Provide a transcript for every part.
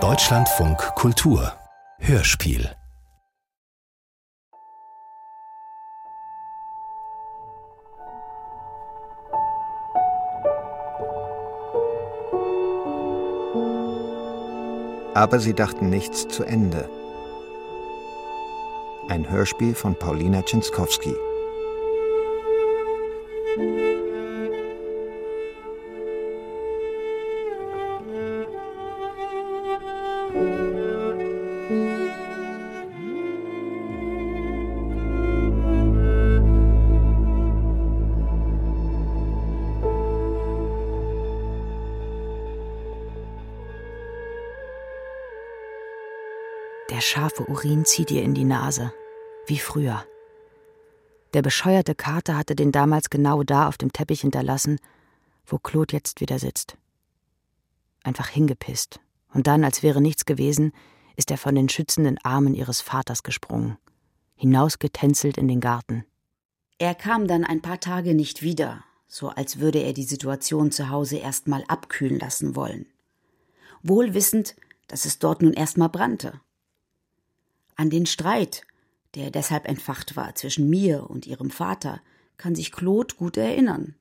Deutschlandfunk Kultur Hörspiel Aber sie dachten nichts zu Ende. Ein Hörspiel von Paulina Czynskowski. Urin zieht ihr in die Nase, wie früher. Der bescheuerte Kater hatte den damals genau da auf dem Teppich hinterlassen, wo Claude jetzt wieder sitzt. Einfach hingepisst. Und dann, als wäre nichts gewesen, ist er von den schützenden Armen ihres Vaters gesprungen, hinausgetänzelt in den Garten. Er kam dann ein paar Tage nicht wieder, so als würde er die Situation zu Hause erst mal abkühlen lassen wollen. Wohl wissend, dass es dort nun erst mal brannte an den Streit, der deshalb entfacht war zwischen mir und ihrem Vater, kann sich Claude gut erinnern.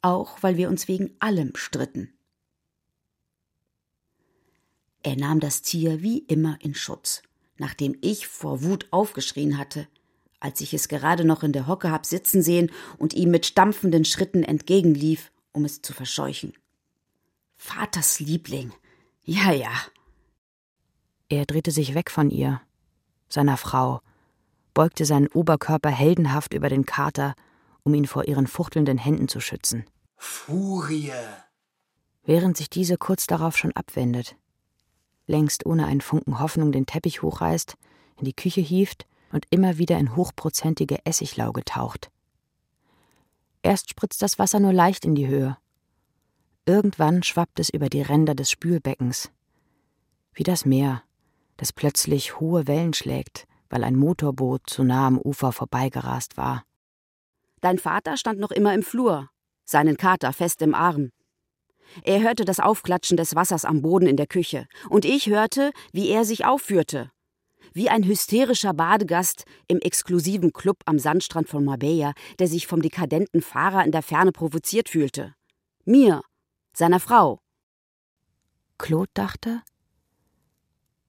Auch weil wir uns wegen allem stritten. Er nahm das Tier wie immer in Schutz, nachdem ich vor Wut aufgeschrien hatte, als ich es gerade noch in der Hocke hab sitzen sehen und ihm mit stampfenden Schritten entgegenlief, um es zu verscheuchen. Vaters Liebling. Ja, ja. Er drehte sich weg von ihr, seiner Frau, beugte seinen Oberkörper heldenhaft über den Kater, um ihn vor ihren fuchtelnden Händen zu schützen. Furie! Während sich diese kurz darauf schon abwendet, längst ohne einen Funken Hoffnung den Teppich hochreißt, in die Küche hieft und immer wieder in hochprozentige Essiglauge taucht. Erst spritzt das Wasser nur leicht in die Höhe. Irgendwann schwappt es über die Ränder des Spülbeckens. Wie das Meer, das plötzlich hohe Wellen schlägt, weil ein Motorboot zu nah am Ufer vorbeigerast war. Dein Vater stand noch immer im Flur, seinen Kater fest im Arm. Er hörte das Aufklatschen des Wassers am Boden in der Küche, und ich hörte, wie er sich aufführte. Wie ein hysterischer Badegast im exklusiven Club am Sandstrand von Marbella, der sich vom dekadenten Fahrer in der Ferne provoziert fühlte. Mir, seiner Frau. Claude dachte,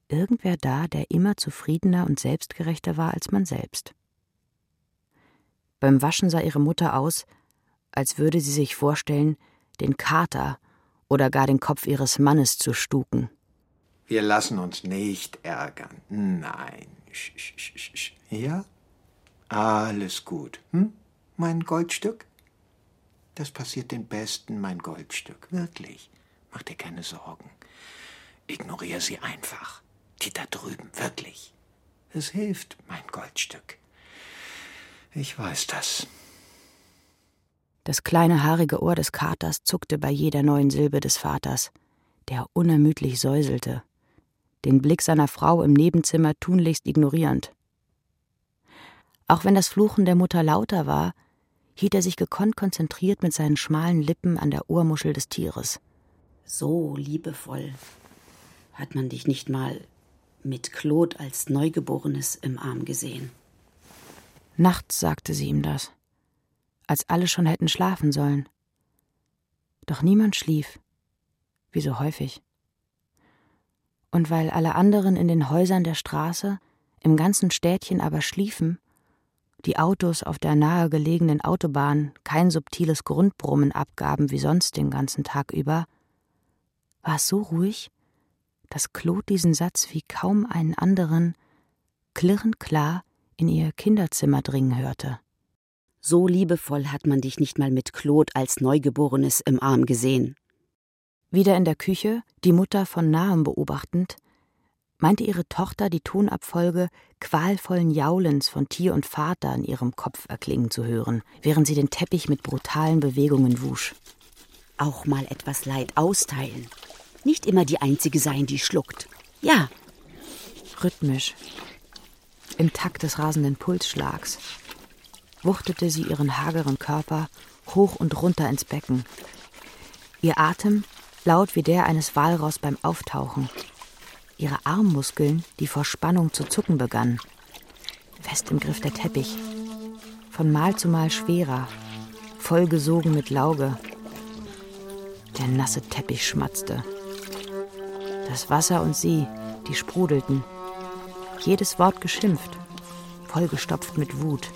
irgendwer da, der immer zufriedener und selbstgerechter war als man selbst. Beim Waschen sah ihre Mutter aus, als würde sie sich vorstellen, den Kater oder gar den Kopf ihres Mannes zu stuken. Wir lassen uns nicht ärgern. Nein. Ja? Alles gut. Hm? Mein Goldstück? Das passiert den Besten, mein Goldstück. Wirklich. Mach dir keine Sorgen. Ignoriere sie einfach. Die da drüben, wirklich. Es hilft, mein Goldstück. Ich weiß das. Das kleine haarige Ohr des Katers zuckte bei jeder neuen Silbe des Vaters, der unermüdlich säuselte, den Blick seiner Frau im Nebenzimmer tunlichst ignorierend. Auch wenn das Fluchen der Mutter lauter war, hielt er sich gekonnt konzentriert mit seinen schmalen Lippen an der Ohrmuschel des Tieres. So liebevoll hat man dich nicht mal mit Claude als Neugeborenes im Arm gesehen. Nachts sagte sie ihm das, als alle schon hätten schlafen sollen. Doch niemand schlief, wie so häufig. Und weil alle anderen in den Häusern der Straße, im ganzen Städtchen aber schliefen, die Autos auf der nahegelegenen Autobahn kein subtiles Grundbrummen abgaben wie sonst den ganzen Tag über, war es so ruhig, dass Claude diesen Satz wie kaum einen anderen klirrend klar in ihr Kinderzimmer dringen hörte. So liebevoll hat man dich nicht mal mit Claude als Neugeborenes im Arm gesehen. Wieder in der Küche, die Mutter von nahem beobachtend, meinte ihre Tochter die Tonabfolge qualvollen Jaulens von Tier und Vater in ihrem Kopf erklingen zu hören, während sie den Teppich mit brutalen Bewegungen wusch. Auch mal etwas Leid austeilen, nicht immer die Einzige sein, die schluckt. Ja. Rhythmisch, im Takt des rasenden Pulsschlags, wuchtete sie ihren hageren Körper hoch und runter ins Becken. Ihr Atem laut wie der eines Walross beim Auftauchen. Ihre Armmuskeln, die vor Spannung zu zucken begannen. Fest im Griff der Teppich. Von Mal zu Mal schwerer, vollgesogen mit Lauge. Der nasse Teppich schmatzte. Das Wasser und sie, die sprudelten. Jedes Wort geschimpft, vollgestopft mit Wut.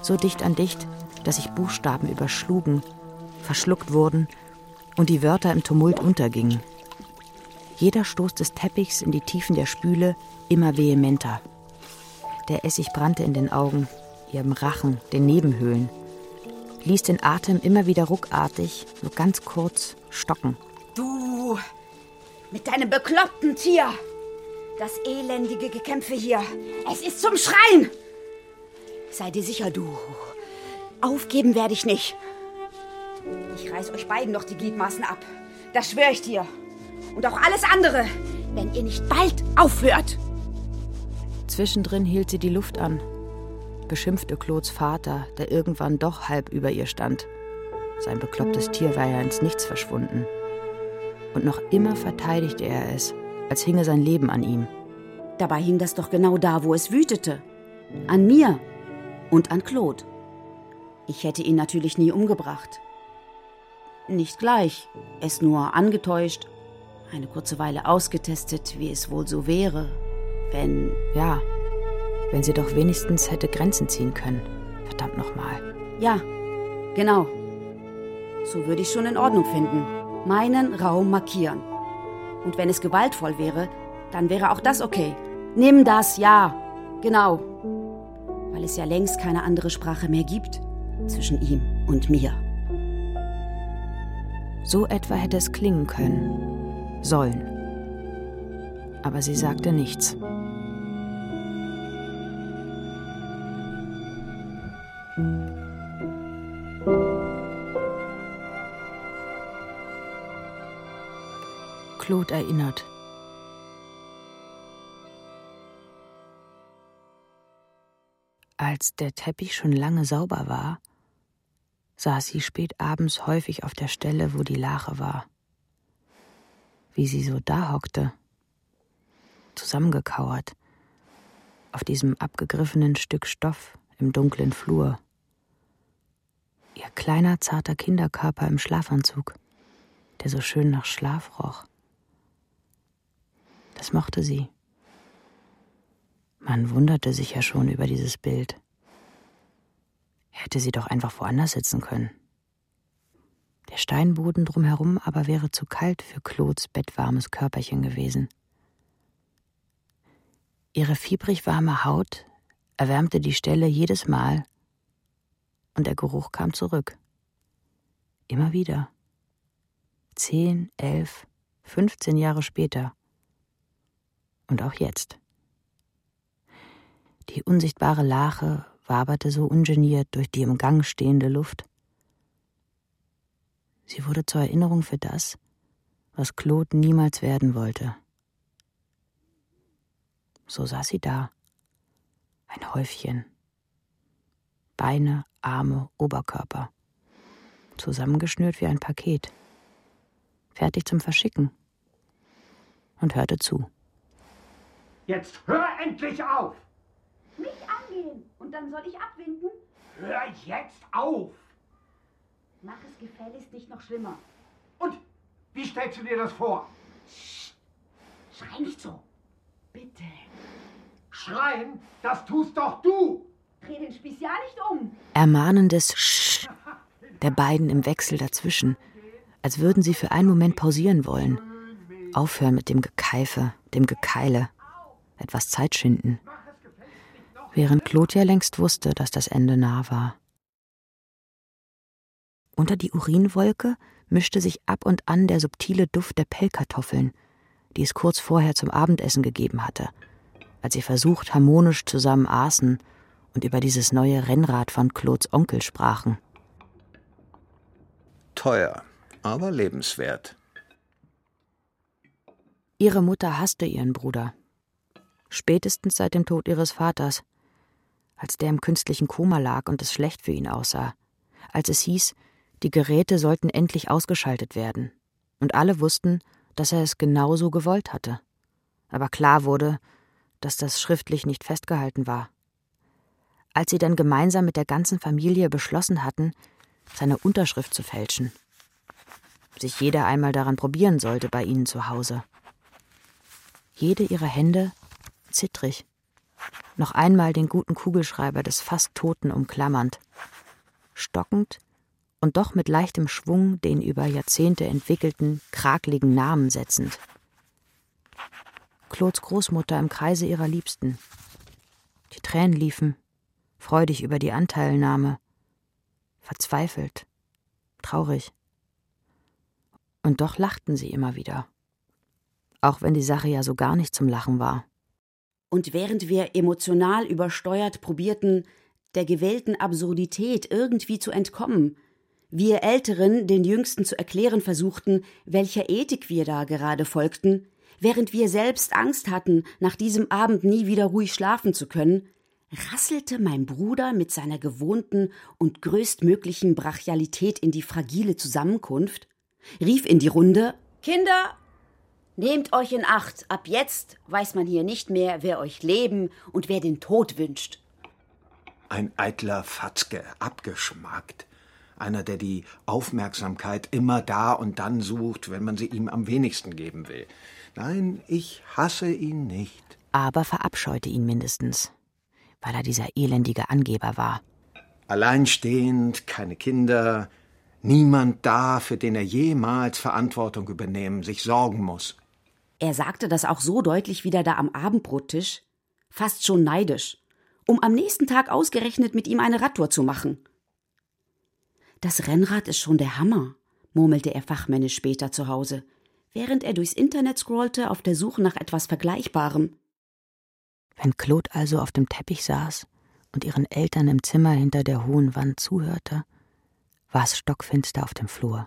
So dicht an dicht, dass sich Buchstaben überschlugen, verschluckt wurden und die Wörter im Tumult untergingen. Jeder Stoß des Teppichs in die Tiefen der Spüle immer vehementer. Der Essig brannte in den Augen, ihrem Rachen, den Nebenhöhlen, ließ den Atem immer wieder ruckartig, nur ganz kurz, stocken. Du, mit deinem bekloppten Tier! Das elendige Gekämpfe hier, es ist zum Schreien! Sei dir sicher, du. Aufgeben werde ich nicht. Ich reiß euch beiden noch die Gliedmaßen ab. Das schwöre ich dir. Und auch alles andere, wenn ihr nicht bald aufhört. Zwischendrin hielt sie die Luft an, beschimpfte Claudes Vater, der irgendwann doch halb über ihr stand. Sein beklopptes Tier war ja ins Nichts verschwunden. Und noch immer verteidigte er es, als hinge sein Leben an ihm. Dabei hing das doch genau da, wo es wütete. An mir und an Claude. Ich hätte ihn natürlich nie umgebracht. Nicht gleich, es nur angetäuscht, eine kurze Weile ausgetestet, wie es wohl so wäre, wenn. Ja, wenn sie doch wenigstens hätte Grenzen ziehen können. Verdammt nochmal. Ja, genau. So würde ich schon in Ordnung finden. Meinen Raum markieren. Und wenn es gewaltvoll wäre, dann wäre auch das okay. Nimm das, ja. Genau. Weil es ja längst keine andere Sprache mehr gibt zwischen ihm und mir. So etwa hätte es klingen können, sollen. Aber sie sagte nichts. Claude erinnert. Als der Teppich schon lange sauber war, saß sie spät abends häufig auf der Stelle, wo die Lache war. Wie sie so da hockte, zusammengekauert, auf diesem abgegriffenen Stück Stoff im dunklen Flur. Ihr kleiner, zarter Kinderkörper im Schlafanzug, der so schön nach Schlaf roch. Das mochte sie. Man wunderte sich ja schon über dieses Bild. Hätte sie doch einfach woanders sitzen können. Der Steinboden drumherum aber wäre zu kalt für Claudes bettwarmes Körperchen gewesen. Ihre fiebrig warme Haut erwärmte die Stelle jedes Mal, und der Geruch kam zurück. Immer wieder. Zehn, elf, fünfzehn Jahre später. Und auch jetzt. Die unsichtbare Lache waberte so ungeniert durch die im Gang stehende Luft. Sie wurde zur Erinnerung für das, was Claude niemals werden wollte. So saß sie da, ein Häufchen. Beine, Arme, Oberkörper. Zusammengeschnürt wie ein Paket. Fertig zum Verschicken. Und hörte zu. Jetzt hör endlich auf! Mich angehen und dann soll ich abwinken? Hör jetzt auf! Mach es gefälligst nicht noch schlimmer. Und wie stellst du dir das vor? Schrei nicht so. Bitte. Schreien, das tust doch du! Dreh den Spieß ja nicht um. Ermahnendes Sch der beiden im Wechsel dazwischen, als würden sie für einen Moment pausieren wollen. Aufhören mit dem Gekeife, dem Gekeile. Etwas Zeit schinden. Während Claude ja längst wusste, dass das Ende nah war. Unter die Urinwolke mischte sich ab und an der subtile Duft der Pellkartoffeln, die es kurz vorher zum Abendessen gegeben hatte, als sie versucht harmonisch zusammen aßen und über dieses neue Rennrad von Claudes Onkel sprachen. Teuer, aber lebenswert. Ihre Mutter hasste ihren Bruder. Spätestens seit dem Tod ihres Vaters, als der im künstlichen Koma lag und es schlecht für ihn aussah, als es hieß, die Geräte sollten endlich ausgeschaltet werden, Und alle wussten, dass er es genauso gewollt hatte. Aber klar wurde, dass das schriftlich nicht festgehalten war. Als sie dann gemeinsam mit der ganzen Familie beschlossen hatten, seine Unterschrift zu fälschen, sich jeder einmal daran probieren sollte bei ihnen zu Hause. Jede ihrer Hände zittrig, noch einmal den guten Kugelschreiber des fast Toten umklammernd, stockend und doch mit leichtem Schwung den über Jahrzehnte entwickelten, krakligen Namen setzend. Claudes Großmutter im Kreise ihrer Liebsten. Die Tränen liefen, freudig über die Anteilnahme, verzweifelt, traurig. Und doch lachten sie immer wieder. Auch wenn die Sache ja so gar nicht zum Lachen war. Und während wir emotional übersteuert probierten, der gewählten Absurdität irgendwie zu entkommen, wir Älteren den Jüngsten zu erklären versuchten, welcher Ethik wir da gerade folgten, während wir selbst Angst hatten, nach diesem Abend nie wieder ruhig schlafen zu können, rasselte mein Bruder mit seiner gewohnten und größtmöglichen Brachialität in die fragile Zusammenkunft, rief in die Runde Kinder, nehmt euch in Acht, ab jetzt weiß man hier nicht mehr, wer euch Leben und wer den Tod wünscht. Ein eitler Fatzke, abgeschmackt. Einer, der die Aufmerksamkeit immer da und dann sucht, wenn man sie ihm am wenigsten geben will. Nein, ich hasse ihn nicht. Aber verabscheute ihn mindestens, weil er dieser elendige Angeber war. Alleinstehend, keine Kinder, niemand da, für den er jemals Verantwortung übernehmen, sich sorgen muss. Er sagte das auch so deutlich wieder da am Abendbrottisch, fast schon neidisch, um am nächsten Tag ausgerechnet mit ihm eine Radtour zu machen. Das Rennrad ist schon der Hammer, murmelte er fachmännisch später zu Hause, während er durchs Internet scrollte auf der Suche nach etwas Vergleichbarem. Wenn Claude also auf dem Teppich saß und ihren Eltern im Zimmer hinter der hohen Wand zuhörte, war es stockfinster auf dem Flur.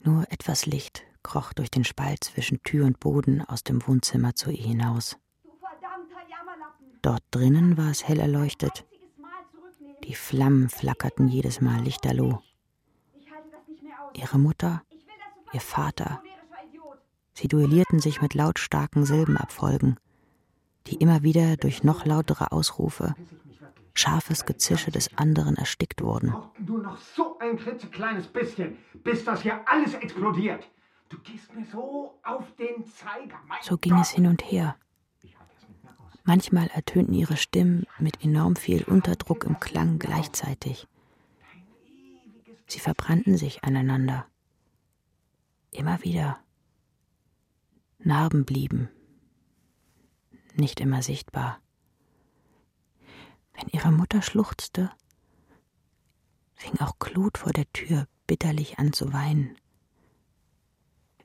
Nur etwas Licht kroch durch den Spalt zwischen Tür und Boden aus dem Wohnzimmer zu ihr hinaus. Dort drinnen war es hell erleuchtet. Die Flammen flackerten jedes Mal lichterloh. Ihre Mutter, ihr Vater, sie duellierten sich mit lautstarken Silbenabfolgen, die immer wieder durch noch lautere Ausrufe, scharfes Gezische des anderen erstickt wurden. Nur noch so ein klitzekleines bisschen, bis das hier alles explodiert. So So ging es hin und her. Manchmal ertönten ihre Stimmen mit enorm viel Unterdruck im Klang gleichzeitig. Sie verbrannten sich aneinander. Immer wieder. Narben blieben. Nicht immer sichtbar. Wenn ihre Mutter schluchzte, fing auch Claude vor der Tür bitterlich an zu weinen.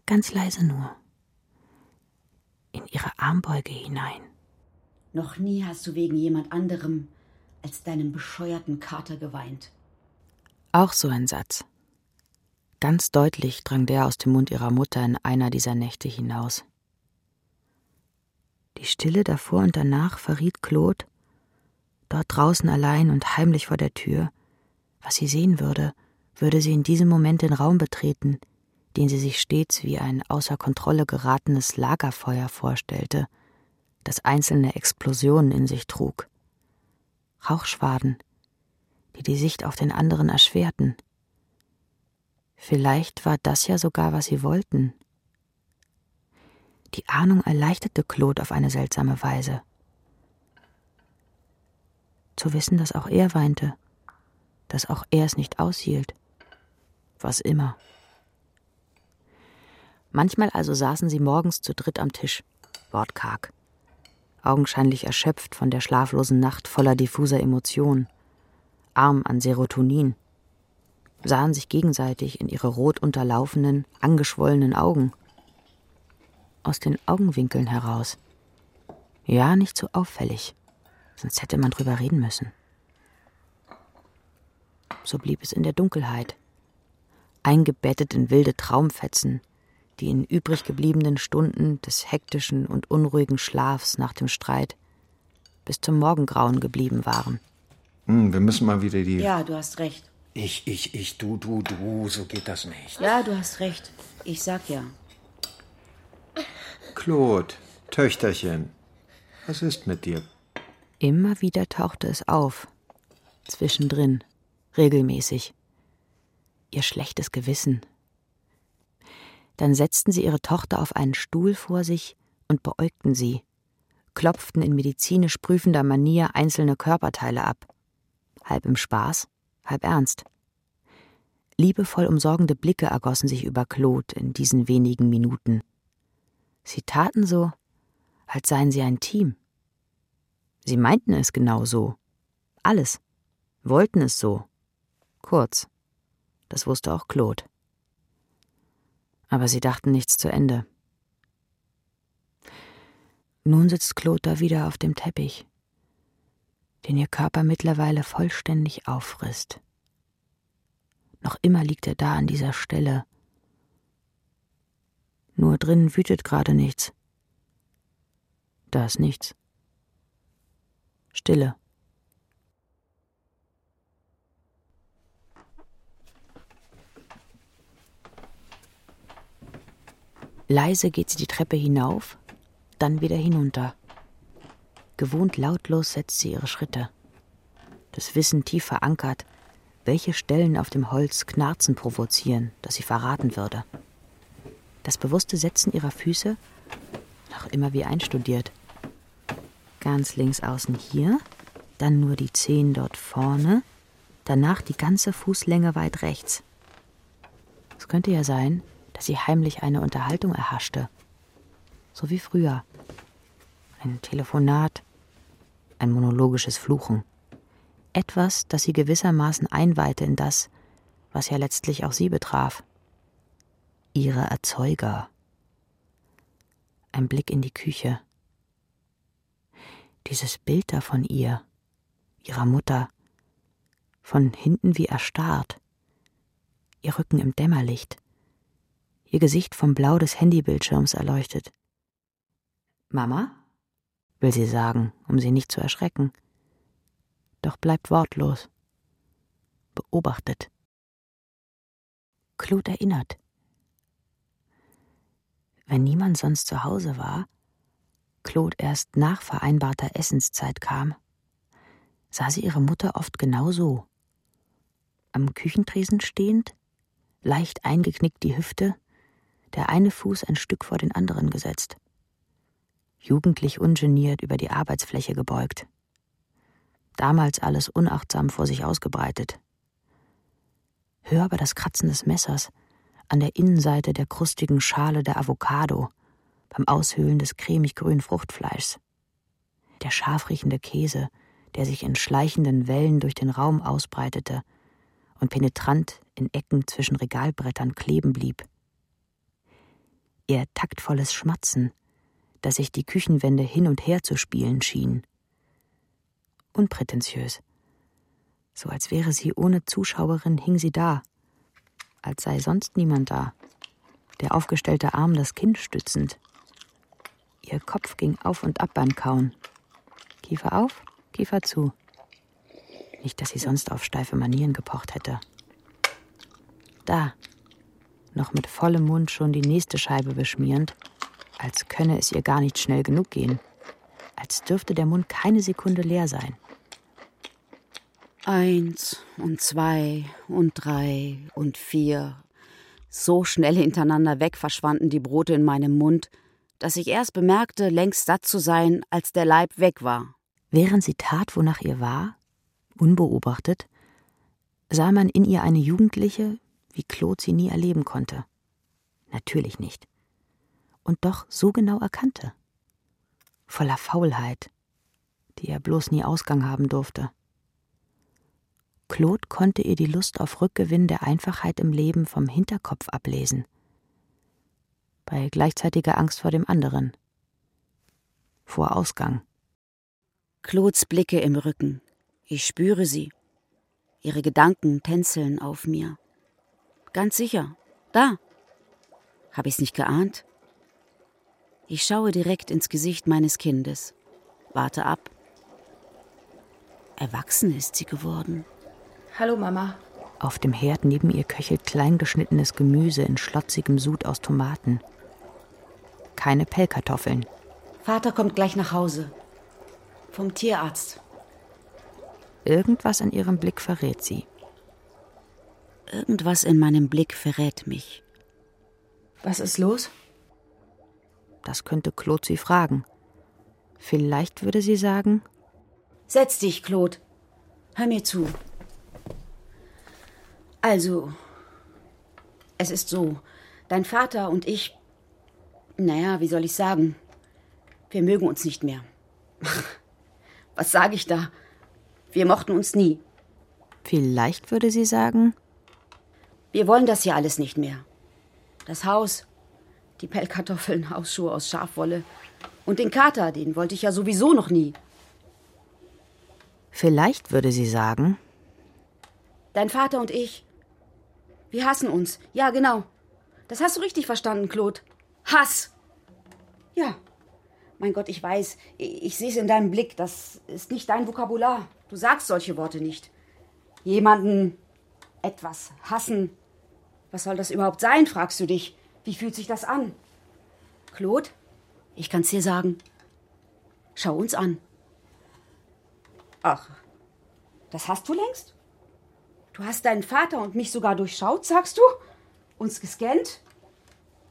Ganz leise nur. In ihre Armbeuge hinein. Noch nie hast du wegen jemand anderem als deinem bescheuerten Kater geweint. Auch so ein Satz. Ganz deutlich drang der aus dem Mund ihrer Mutter in einer dieser Nächte hinaus. Die Stille davor und danach verriet Claude, dort draußen allein und heimlich vor der Tür, was sie sehen würde, würde sie in diesem Moment den Raum betreten, den sie sich stets wie ein außer Kontrolle geratenes Lagerfeuer vorstellte, das einzelne Explosionen in sich trug. Rauchschwaden, die die Sicht auf den anderen erschwerten. Vielleicht war das ja sogar, was sie wollten. Die Ahnung erleichterte Claude auf eine seltsame Weise. Zu wissen, dass auch er weinte, dass auch er es nicht aushielt. Was immer. Manchmal also saßen sie morgens zu dritt am Tisch, wortkarg, augenscheinlich erschöpft von der schlaflosen Nacht voller diffuser Emotionen, arm an Serotonin, sahen sich gegenseitig in ihre rot unterlaufenen, angeschwollenen Augen. Aus den Augenwinkeln heraus. Ja, nicht so auffällig, sonst hätte man drüber reden müssen. So blieb es in der Dunkelheit, eingebettet in wilde Traumfetzen, die in übrig gebliebenen Stunden des hektischen und unruhigen Schlafs nach dem Streit bis zum Morgengrauen geblieben waren. Hm, wir müssen mal wieder die. Ja, du hast recht. Ich, ich, ich, du, du, du, so geht das nicht. Ja, du hast recht. Ich sag ja. Claude, Töchterchen, was ist mit dir? Immer wieder tauchte es auf. Zwischendrin. Regelmäßig. Ihr schlechtes Gewissen. Dann setzten sie ihre Tochter auf einen Stuhl vor sich und beäugten sie, klopften in medizinisch prüfender Manier einzelne Körperteile ab. Halb im Spaß, halb ernst. Liebevoll umsorgende Blicke ergossen sich über Claude in diesen wenigen Minuten. Sie taten so, als seien sie ein Team. Sie meinten es genau so. Alles. Wollten es so. Kurz. Das wusste auch Claude. Aber sie dachten nichts zu Ende. Nun sitzt Claude da wieder auf dem Teppich, den ihr Körper mittlerweile vollständig auffrisst. Noch immer liegt er da an dieser Stelle. Nur drinnen wütet gerade nichts. Da ist nichts. Stille. Leise geht sie die Treppe hinauf, dann wieder hinunter. Gewohnt lautlos setzt sie ihre Schritte. Das Wissen tief verankert, welche Stellen auf dem Holz Knarzen provozieren, das sie verraten würde. Das bewusste Setzen ihrer Füße, noch immer wie einstudiert. Ganz links außen hier, dann nur die Zehen dort vorne, danach die ganze Fußlänge weit rechts. Es könnte ja sein, dass sie heimlich eine Unterhaltung erhaschte. So wie früher. Ein Telefonat, ein monologisches Fluchen etwas, das sie gewissermaßen einweihte in das, was ja letztlich auch sie betraf. Ihre Erzeuger. Ein Blick in die Küche. Dieses Bild da von ihr, ihrer Mutter, von hinten wie erstarrt, ihr Rücken im Dämmerlicht, ihr Gesicht vom Blau des Handybildschirms erleuchtet. Mama? will sie sagen, um sie nicht zu erschrecken doch bleibt wortlos. Beobachtet. Claude erinnert. Wenn niemand sonst zu Hause war, Claude erst nach vereinbarter Essenszeit kam, sah sie ihre Mutter oft genau so. Am Küchentresen stehend, leicht eingeknickt die Hüfte, der eine Fuß ein Stück vor den anderen gesetzt. Jugendlich ungeniert über die Arbeitsfläche gebeugt damals alles unachtsam vor sich ausgebreitet. Hör aber das Kratzen des Messers an der Innenseite der krustigen Schale der Avocado, beim Aushöhlen des cremig grünen Fruchtfleischs. Der scharf riechende Käse, der sich in schleichenden Wellen durch den Raum ausbreitete und penetrant in Ecken zwischen Regalbrettern kleben blieb. Ihr taktvolles Schmatzen, das sich die Küchenwände hin und her zu spielen schien unprätentiös. So als wäre sie ohne Zuschauerin, hing sie da, als sei sonst niemand da, der aufgestellte Arm das Kinn stützend. Ihr Kopf ging auf und ab beim Kauen. Kiefer auf, Kiefer zu. Nicht, dass sie sonst auf steife Manieren gepocht hätte. Da, noch mit vollem Mund schon die nächste Scheibe beschmierend, als könne es ihr gar nicht schnell genug gehen, als dürfte der Mund keine Sekunde leer sein. Eins und zwei und drei und vier. So schnell hintereinander weg verschwanden die Brote in meinem Mund, dass ich erst bemerkte, längst satt zu sein, als der Leib weg war. Während sie tat, wonach ihr war, unbeobachtet, sah man in ihr eine Jugendliche, wie Claude sie nie erleben konnte. Natürlich nicht. Und doch so genau erkannte. Voller Faulheit, die er bloß nie Ausgang haben durfte. Claude konnte ihr die Lust auf Rückgewinn der Einfachheit im Leben vom Hinterkopf ablesen. Bei gleichzeitiger Angst vor dem anderen. Vor Ausgang. Claudes Blicke im Rücken. Ich spüre sie. Ihre Gedanken tänzeln auf mir. Ganz sicher. Da. Hab ich's nicht geahnt? Ich schaue direkt ins Gesicht meines Kindes. Warte ab. Erwachsen ist sie geworden. Hallo Mama. Auf dem Herd neben ihr köchelt kleingeschnittenes Gemüse in schlotzigem Sud aus Tomaten. Keine Pellkartoffeln. Vater kommt gleich nach Hause. Vom Tierarzt. Irgendwas in ihrem Blick verrät sie. Irgendwas in meinem Blick verrät mich. Was ist los? Das könnte Claude sie fragen. Vielleicht würde sie sagen: Setz dich, Claude. Hör mir zu. Also, es ist so, dein Vater und ich, naja, wie soll ich sagen, wir mögen uns nicht mehr. Was sage ich da? Wir mochten uns nie. Vielleicht würde sie sagen, wir wollen das hier alles nicht mehr. Das Haus, die Pellkartoffeln, Hausschuhe aus Schafwolle und den Kater, den wollte ich ja sowieso noch nie. Vielleicht würde sie sagen, Dein Vater und ich, wir hassen uns. Ja, genau. Das hast du richtig verstanden, Claude. Hass. Ja. Mein Gott, ich weiß, ich, ich sehe es in deinem Blick. Das ist nicht dein Vokabular. Du sagst solche Worte nicht. Jemanden etwas hassen. Was soll das überhaupt sein, fragst du dich. Wie fühlt sich das an? Claude, ich kann's dir sagen. Schau uns an. Ach, das hast du längst? Du hast deinen Vater und mich sogar durchschaut, sagst du? Uns gescannt?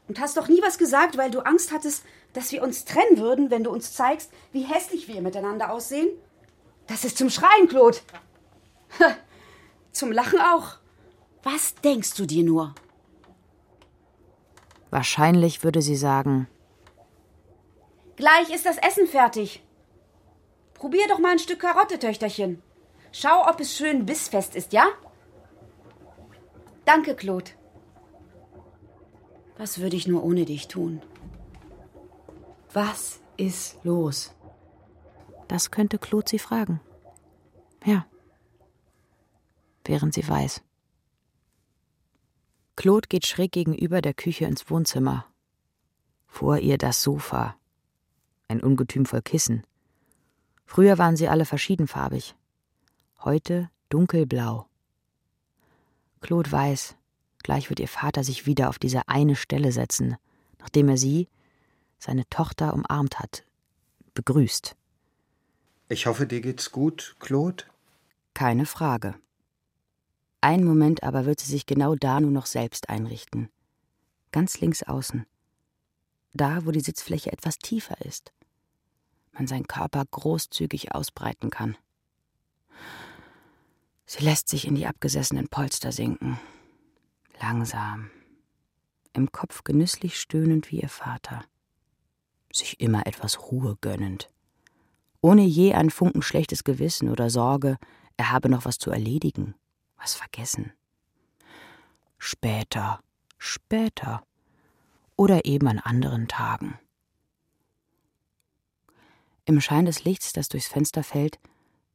Und hast doch nie was gesagt, weil du Angst hattest, dass wir uns trennen würden, wenn du uns zeigst, wie hässlich wir miteinander aussehen? Das ist zum Schreien, Claude. zum Lachen auch. Was denkst du dir nur? Wahrscheinlich würde sie sagen: Gleich ist das Essen fertig. Probier doch mal ein Stück Karotte, Töchterchen. Schau, ob es schön bissfest ist, ja? Danke, Claude. Was würde ich nur ohne dich tun? Was ist los? Das könnte Claude sie fragen. Ja. Während sie weiß. Claude geht schräg gegenüber der Küche ins Wohnzimmer. Vor ihr das Sofa. Ein Ungetüm voll Kissen. Früher waren sie alle verschiedenfarbig. Heute dunkelblau. Claude weiß, gleich wird ihr Vater sich wieder auf diese eine Stelle setzen, nachdem er sie, seine Tochter, umarmt hat, begrüßt. Ich hoffe, dir geht's gut, Claude? Keine Frage. Einen Moment aber wird sie sich genau da nur noch selbst einrichten. Ganz links außen. Da, wo die Sitzfläche etwas tiefer ist. Man seinen Körper großzügig ausbreiten kann. Sie lässt sich in die abgesessenen Polster sinken. Langsam. Im Kopf genüsslich stöhnend wie ihr Vater. Sich immer etwas Ruhe gönnend. Ohne je ein Funken schlechtes Gewissen oder Sorge, er habe noch was zu erledigen, was vergessen. Später, später. Oder eben an anderen Tagen. Im Schein des Lichts, das durchs Fenster fällt,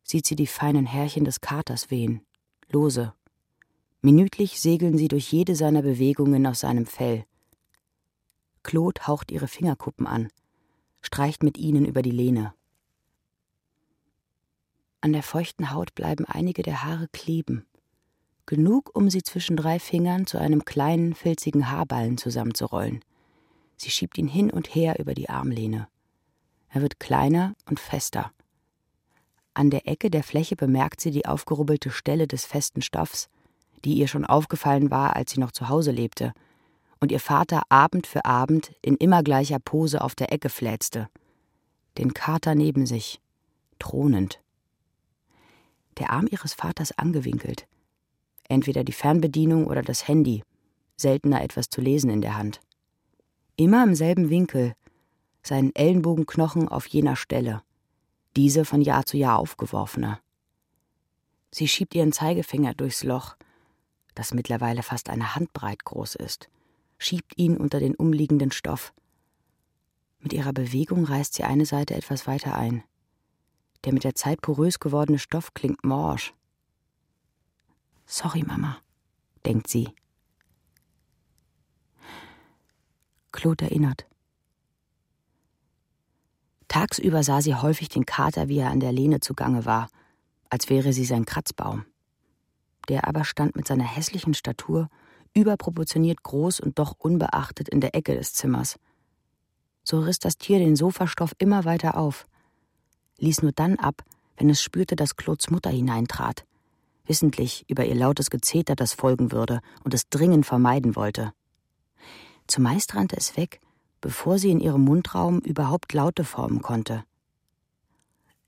sieht sie die feinen Härchen des Katers wehen, lose. Minütlich segeln sie durch jede seiner Bewegungen aus seinem Fell. Claude haucht ihre Fingerkuppen an, streicht mit ihnen über die Lehne. An der feuchten Haut bleiben einige der Haare kleben, genug, um sie zwischen drei Fingern zu einem kleinen, filzigen Haarballen zusammenzurollen. Sie schiebt ihn hin und her über die Armlehne. Er wird kleiner und fester. An der Ecke der Fläche bemerkt sie die aufgerubbelte Stelle des festen Stoffs, die ihr schon aufgefallen war, als sie noch zu Hause lebte, und ihr Vater Abend für Abend in immer gleicher Pose auf der Ecke fläzte. Den Kater neben sich, thronend. Der Arm ihres Vaters angewinkelt. Entweder die Fernbedienung oder das Handy, seltener etwas zu lesen in der Hand. Immer im selben Winkel, seinen Ellenbogenknochen auf jener Stelle diese von Jahr zu Jahr aufgeworfener. Sie schiebt ihren Zeigefinger durchs Loch, das mittlerweile fast eine Handbreit groß ist, schiebt ihn unter den umliegenden Stoff. Mit ihrer Bewegung reißt sie eine Seite etwas weiter ein. Der mit der Zeit porös gewordene Stoff klingt morsch. Sorry, Mama, denkt sie. Claude erinnert. Tagsüber sah sie häufig den Kater, wie er an der Lehne zugange war, als wäre sie sein Kratzbaum. der aber stand mit seiner hässlichen Statur überproportioniert groß und doch unbeachtet in der Ecke des Zimmers. So riss das Tier den Sofastoff immer weiter auf, ließ nur dann ab, wenn es spürte, dass Claudes Mutter hineintrat, wissentlich über ihr lautes Gezeter, das folgen würde und es dringend vermeiden wollte. Zumeist rannte es weg, bevor sie in ihrem Mundraum überhaupt Laute formen konnte.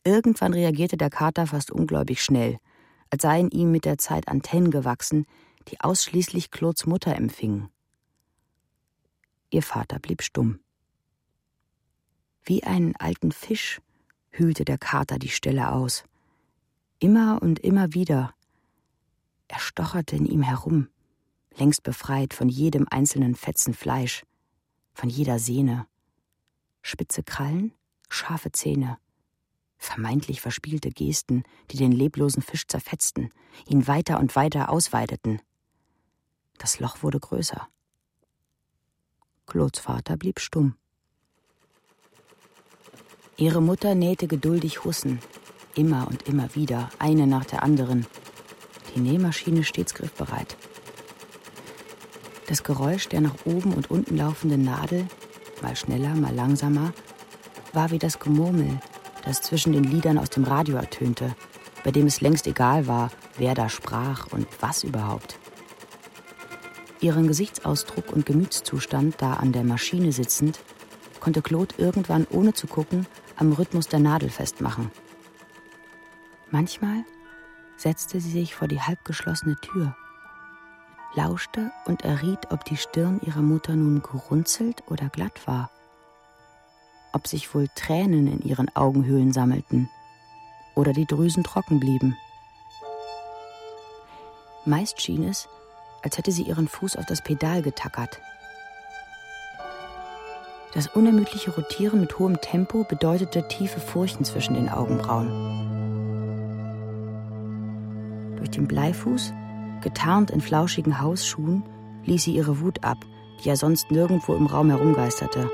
Irgendwann reagierte der Kater fast ungläubig schnell, als seien ihm mit der Zeit Antennen gewachsen, die ausschließlich Claudes Mutter empfingen. Ihr Vater blieb stumm. Wie einen alten Fisch hühlte der Kater die Stelle aus. Immer und immer wieder. Er stocherte in ihm herum, längst befreit von jedem einzelnen Fetzen Fleisch, von jeder Sehne. Spitze Krallen, scharfe Zähne, vermeintlich verspielte Gesten, die den leblosen Fisch zerfetzten, ihn weiter und weiter ausweiteten. Das Loch wurde größer. Claudes Vater blieb stumm. Ihre Mutter nähte geduldig Hussen, immer und immer wieder, eine nach der anderen. Die Nähmaschine stets griffbereit. Das Geräusch der nach oben und unten laufenden Nadel, mal schneller, mal langsamer, war wie das Gemurmel, das zwischen den Liedern aus dem Radio ertönte, bei dem es längst egal war, wer da sprach und was überhaupt. Ihren Gesichtsausdruck und Gemütszustand da an der Maschine sitzend, konnte Claude irgendwann ohne zu gucken am Rhythmus der Nadel festmachen. Manchmal setzte sie sich vor die halbgeschlossene Tür, lauschte und erriet, ob die Stirn ihrer Mutter nun gerunzelt oder glatt war, ob sich wohl Tränen in ihren Augenhöhlen sammelten oder die Drüsen trocken blieben. Meist schien es, als hätte sie ihren Fuß auf das Pedal getackert das unermüdliche Rotieren mit hohem Tempo bedeutete tiefe Furchen zwischen den Augenbrauen. Durch den Bleifuß, getarnt in flauschigen Hausschuhen, ließ sie ihre Wut ab, die ja sonst nirgendwo im Raum herumgeisterte,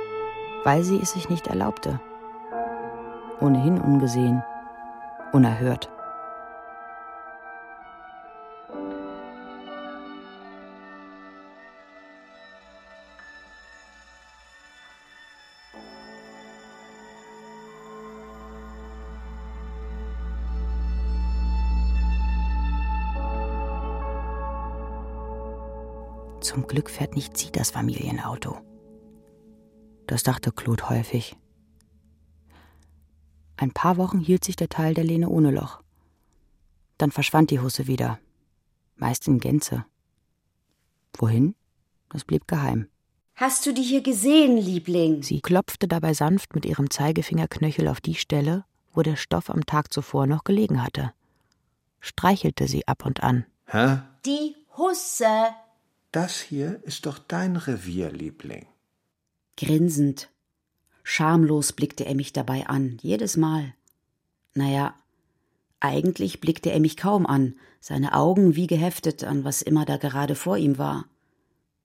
weil sie es sich nicht erlaubte. Ohnehin ungesehen, unerhört. Zum Glück fährt nicht sie das Familienauto. Das dachte Claude häufig. Ein paar Wochen hielt sich der Teil der Lehne ohne Loch. Dann verschwand die Husse wieder, meist in Gänze. Wohin? Das blieb geheim. Hast du die hier gesehen, Liebling? Sie klopfte dabei sanft mit ihrem Zeigefingerknöchel auf die Stelle, wo der Stoff am Tag zuvor noch gelegen hatte. Streichelte sie ab und an. Hä? Die Husse. Das hier ist doch dein Revier, Liebling. Grinsend, schamlos blickte er mich dabei an, jedes Mal. Naja, eigentlich blickte er mich kaum an, seine Augen wie geheftet an was immer da gerade vor ihm war.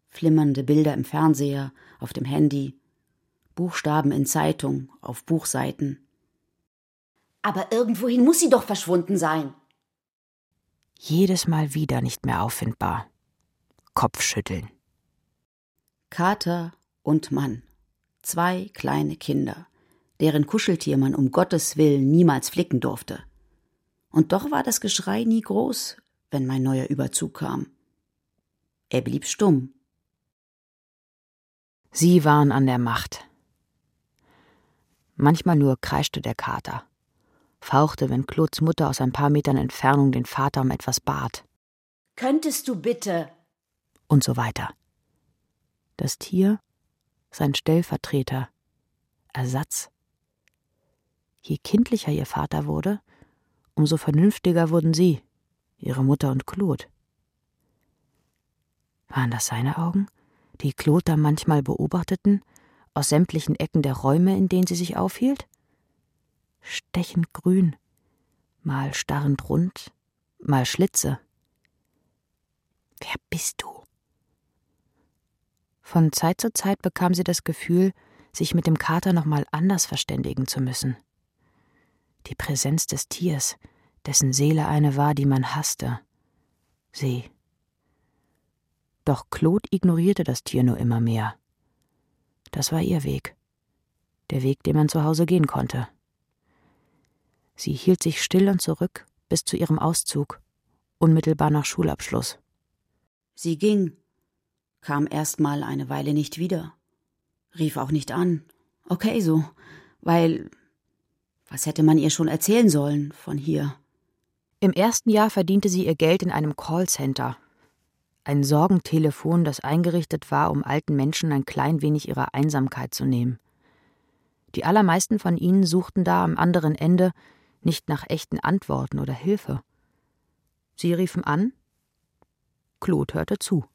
Flimmernde Bilder im Fernseher, auf dem Handy, Buchstaben in Zeitung, auf Buchseiten. Aber irgendwohin muss sie doch verschwunden sein. Jedes Mal wieder nicht mehr auffindbar. Kopfschütteln. Kater und Mann. Zwei kleine Kinder, deren Kuscheltier man um Gottes Willen niemals flicken durfte. Und doch war das Geschrei nie groß, wenn mein neuer Überzug kam. Er blieb stumm. Sie waren an der Macht. Manchmal nur kreischte der Kater, fauchte, wenn Claudes Mutter aus ein paar Metern Entfernung den Vater um etwas bat. Könntest du bitte? Und so weiter. Das Tier, sein Stellvertreter, Ersatz. Je kindlicher ihr Vater wurde, umso vernünftiger wurden sie, ihre Mutter und Claude. Waren das seine Augen, die Claude da manchmal beobachteten, aus sämtlichen Ecken der Räume, in denen sie sich aufhielt? Stechend grün, mal starrend rund, mal Schlitze. Wer bist du? Von Zeit zu Zeit bekam sie das Gefühl, sich mit dem Kater nochmal anders verständigen zu müssen. Die Präsenz des Tiers, dessen Seele eine war, die man hasste, See. Doch Claude ignorierte das Tier nur immer mehr. Das war ihr Weg. Der Weg, den man zu Hause gehen konnte. Sie hielt sich still und zurück bis zu ihrem Auszug, unmittelbar nach Schulabschluss. Sie ging, kam erst mal eine Weile nicht wieder, rief auch nicht an. Okay so, weil was hätte man ihr schon erzählen sollen von hier? Im ersten Jahr verdiente sie ihr Geld in einem Callcenter. Ein Sorgentelefon, das eingerichtet war, um alten Menschen ein klein wenig ihrer Einsamkeit zu nehmen. Die allermeisten von ihnen suchten da am anderen Ende nicht nach echten Antworten oder Hilfe. Sie riefen an, Claude hörte zu.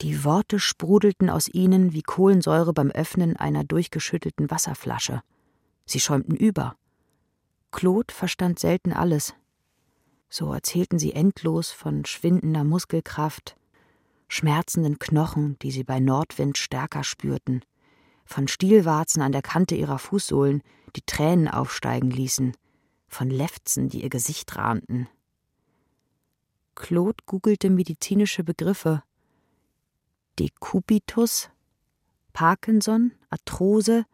Die Worte sprudelten aus ihnen wie Kohlensäure beim Öffnen einer durchgeschüttelten Wasserflasche. Sie schäumten über. Claude verstand selten alles. So erzählten sie endlos von schwindender Muskelkraft, schmerzenden Knochen, die sie bei Nordwind stärker spürten, von Stielwarzen an der Kante ihrer Fußsohlen, die Tränen aufsteigen ließen, von Lefzen, die ihr Gesicht rahmten. Claude googelte medizinische Begriffe. Dekubitus, Parkinson, Arthrose,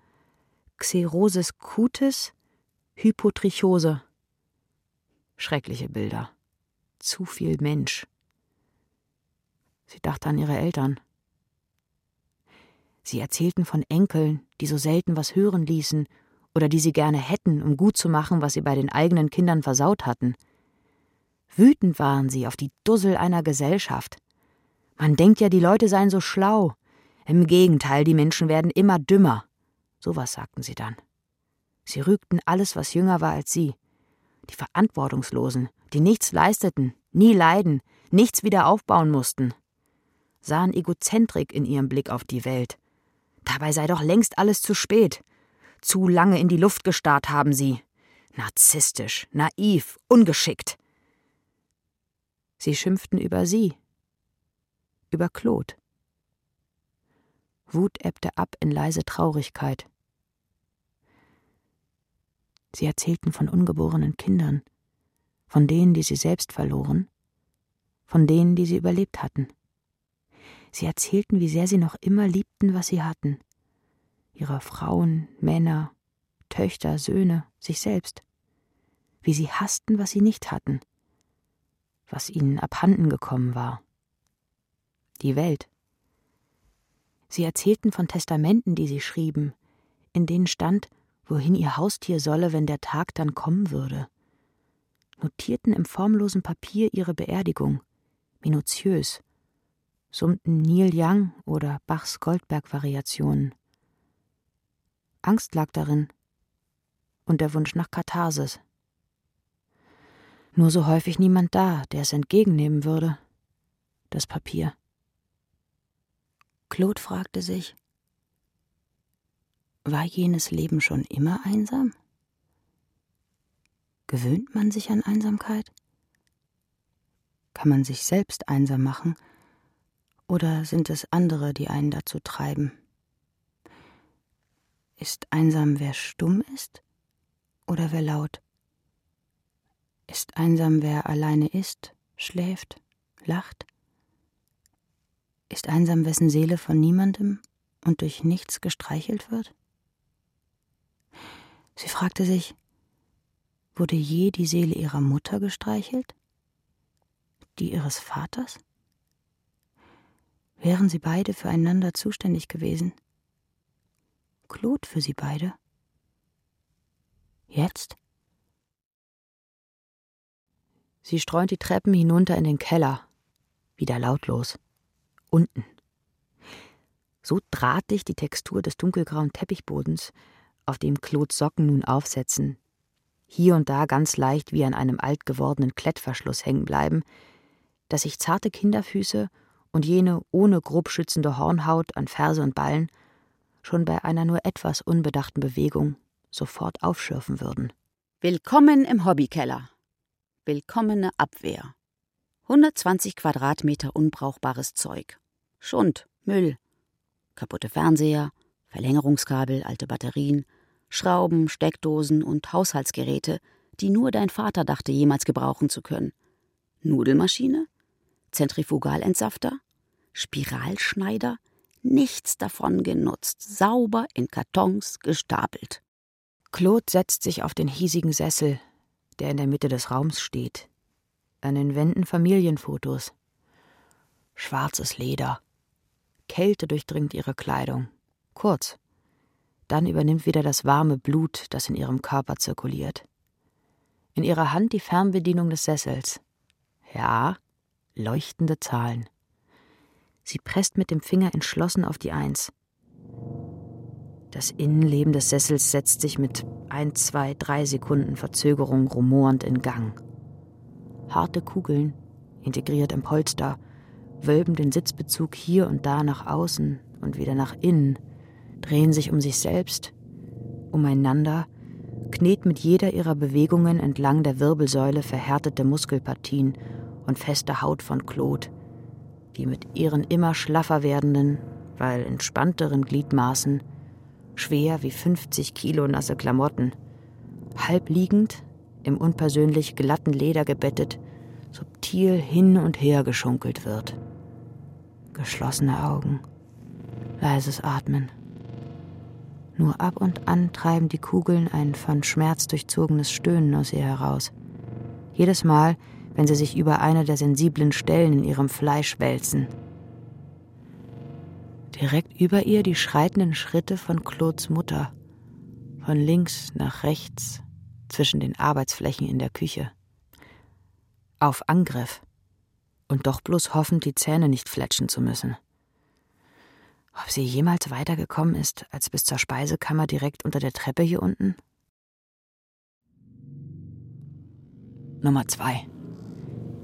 Xerosis cutis, Hypotrichose. Schreckliche Bilder. Zu viel Mensch. Sie dachte an ihre Eltern. Sie erzählten von Enkeln, die so selten was hören ließen oder die sie gerne hätten, um gut zu machen, was sie bei den eigenen Kindern versaut hatten. Wütend waren sie auf die Dussel einer Gesellschaft. Man denkt ja, die Leute seien so schlau. Im Gegenteil, die Menschen werden immer dümmer. So was sagten sie dann. Sie rügten alles, was jünger war als sie. Die Verantwortungslosen, die nichts leisteten, nie leiden, nichts wieder aufbauen mussten. Sahen Egozentrik in ihrem Blick auf die Welt. Dabei sei doch längst alles zu spät. Zu lange in die Luft gestarrt haben sie. Narzisstisch, naiv, ungeschickt. Sie schimpften über sie, über Claude. Wut ebbte ab in leise Traurigkeit. Sie erzählten von ungeborenen Kindern, von denen, die sie selbst verloren, von denen, die sie überlebt hatten. Sie erzählten, wie sehr sie noch immer liebten, was sie hatten, ihre Frauen, Männer, Töchter, Söhne, sich selbst, wie sie hassten, was sie nicht hatten, was ihnen abhanden gekommen war. Die Welt. Sie erzählten von Testamenten, die sie schrieben, in denen stand, wohin ihr Haustier solle, wenn der Tag dann kommen würde, notierten im formlosen Papier ihre Beerdigung, minutiös, summten Neil Young oder Bachs Goldberg-Variationen. Angst lag darin und der Wunsch nach Katharsis. Nur so häufig niemand da, der es entgegennehmen würde, das Papier. Claude fragte sich, war jenes Leben schon immer einsam? Gewöhnt man sich an Einsamkeit? Kann man sich selbst einsam machen? Oder sind es andere, die einen dazu treiben? Ist einsam, wer stumm ist? Oder wer laut? Ist einsam, wer alleine ist, schläft, lacht? Ist einsam, wessen Seele von niemandem und durch nichts gestreichelt wird? Sie fragte sich, wurde je die Seele ihrer Mutter gestreichelt? Die ihres Vaters? Wären sie beide füreinander zuständig gewesen? Claude für sie beide? Jetzt? Sie streunt die Treppen hinunter in den Keller, wieder lautlos. Unten. So drahtig die Textur des dunkelgrauen Teppichbodens, auf dem Claudes Socken nun aufsetzen, hier und da ganz leicht wie an einem alt gewordenen Klettverschluss hängen bleiben, dass sich zarte Kinderfüße und jene ohne grob schützende Hornhaut an Ferse und Ballen schon bei einer nur etwas unbedachten Bewegung sofort aufschürfen würden. Willkommen im Hobbykeller. Willkommene Abwehr. 120 Quadratmeter unbrauchbares Zeug. Schund, Müll, kaputte Fernseher, Verlängerungskabel, alte Batterien, Schrauben, Steckdosen und Haushaltsgeräte, die nur dein Vater dachte jemals gebrauchen zu können. Nudelmaschine? Zentrifugalentsafter? Spiralschneider? Nichts davon genutzt, sauber in Kartons gestapelt. Claude setzt sich auf den hiesigen Sessel, der in der Mitte des Raums steht. An den Wänden Familienfotos. Schwarzes Leder. Kälte durchdringt ihre Kleidung. Kurz. Dann übernimmt wieder das warme Blut, das in ihrem Körper zirkuliert. In ihrer Hand die Fernbedienung des Sessels. Ja, leuchtende Zahlen. Sie presst mit dem Finger entschlossen auf die Eins. Das Innenleben des Sessels setzt sich mit ein, zwei, drei Sekunden Verzögerung rumorend in Gang. Harte Kugeln, integriert im Polster, wölben den Sitzbezug hier und da nach außen und wieder nach innen, drehen sich um sich selbst, umeinander, knet mit jeder ihrer Bewegungen entlang der Wirbelsäule verhärtete Muskelpartien und feste Haut von Claude, die mit ihren immer schlaffer werdenden, weil entspannteren Gliedmaßen, schwer wie 50 Kilo nasse Klamotten, halb liegend, im unpersönlich glatten Leder gebettet, subtil hin und her geschunkelt wird. Geschlossene Augen, leises Atmen. Nur ab und an treiben die Kugeln ein von Schmerz durchzogenes Stöhnen aus ihr heraus. Jedes Mal, wenn sie sich über eine der sensiblen Stellen in ihrem Fleisch wälzen. Direkt über ihr die schreitenden Schritte von Claudes Mutter, von links nach rechts zwischen den Arbeitsflächen in der Küche. Auf Angriff und doch bloß hoffend, die Zähne nicht fletschen zu müssen. Ob sie jemals weitergekommen ist als bis zur Speisekammer direkt unter der Treppe hier unten? Nummer zwei.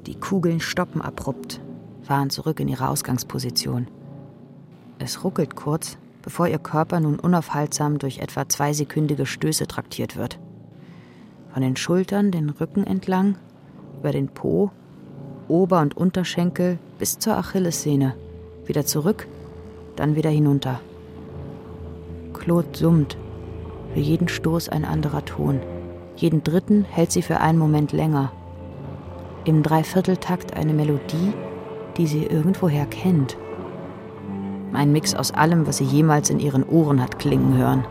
Die Kugeln stoppen abrupt, fahren zurück in ihre Ausgangsposition. Es ruckelt kurz, bevor ihr Körper nun unaufhaltsam durch etwa zweisekündige Stöße traktiert wird. Von den Schultern den Rücken entlang, über den Po, Ober- und Unterschenkel bis zur Achillessehne, wieder zurück dann wieder hinunter. Claude summt, für jeden Stoß ein anderer Ton. Jeden dritten hält sie für einen Moment länger. Im Dreivierteltakt eine Melodie, die sie irgendwoher kennt. Ein Mix aus allem, was sie jemals in ihren Ohren hat klingen hören.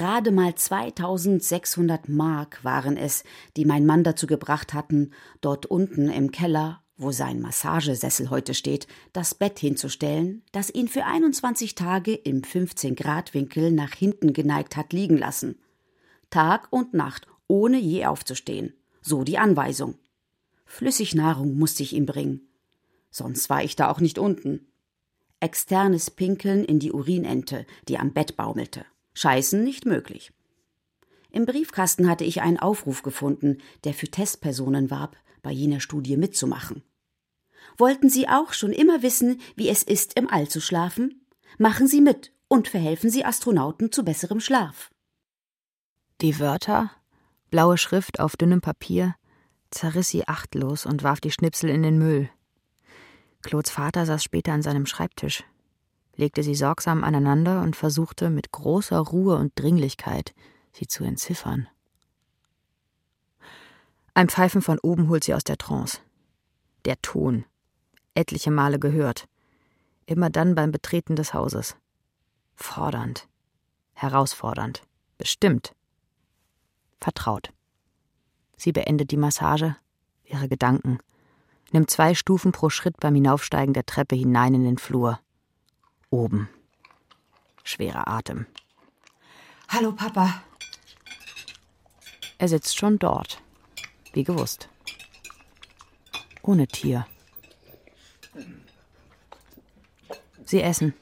Gerade mal 2600 Mark waren es, die mein Mann dazu gebracht hatten, dort unten im Keller, wo sein Massagesessel heute steht, das Bett hinzustellen, das ihn für 21 Tage im 15-Grad-Winkel nach hinten geneigt hat liegen lassen. Tag und Nacht, ohne je aufzustehen. So die Anweisung. Flüssignahrung musste ich ihm bringen. Sonst war ich da auch nicht unten. Externes Pinkeln in die Urinente, die am Bett baumelte. Scheißen nicht möglich. Im Briefkasten hatte ich einen Aufruf gefunden, der für Testpersonen warb, bei jener Studie mitzumachen. Wollten Sie auch schon immer wissen, wie es ist, im All zu schlafen? Machen Sie mit und verhelfen Sie Astronauten zu besserem Schlaf. Die Wörter, blaue Schrift auf dünnem Papier, zerriss sie achtlos und warf die Schnipsel in den Müll. Claudes Vater saß später an seinem Schreibtisch legte sie sorgsam aneinander und versuchte mit großer Ruhe und Dringlichkeit, sie zu entziffern. Ein Pfeifen von oben holt sie aus der Trance. Der Ton. Etliche Male gehört. Immer dann beim Betreten des Hauses. Fordernd. Herausfordernd. Bestimmt. Vertraut. Sie beendet die Massage, ihre Gedanken, nimmt zwei Stufen pro Schritt beim Hinaufsteigen der Treppe hinein in den Flur. Oben. Schwerer Atem. Hallo, Papa. Er sitzt schon dort. Wie gewusst. Ohne Tier. Sie essen.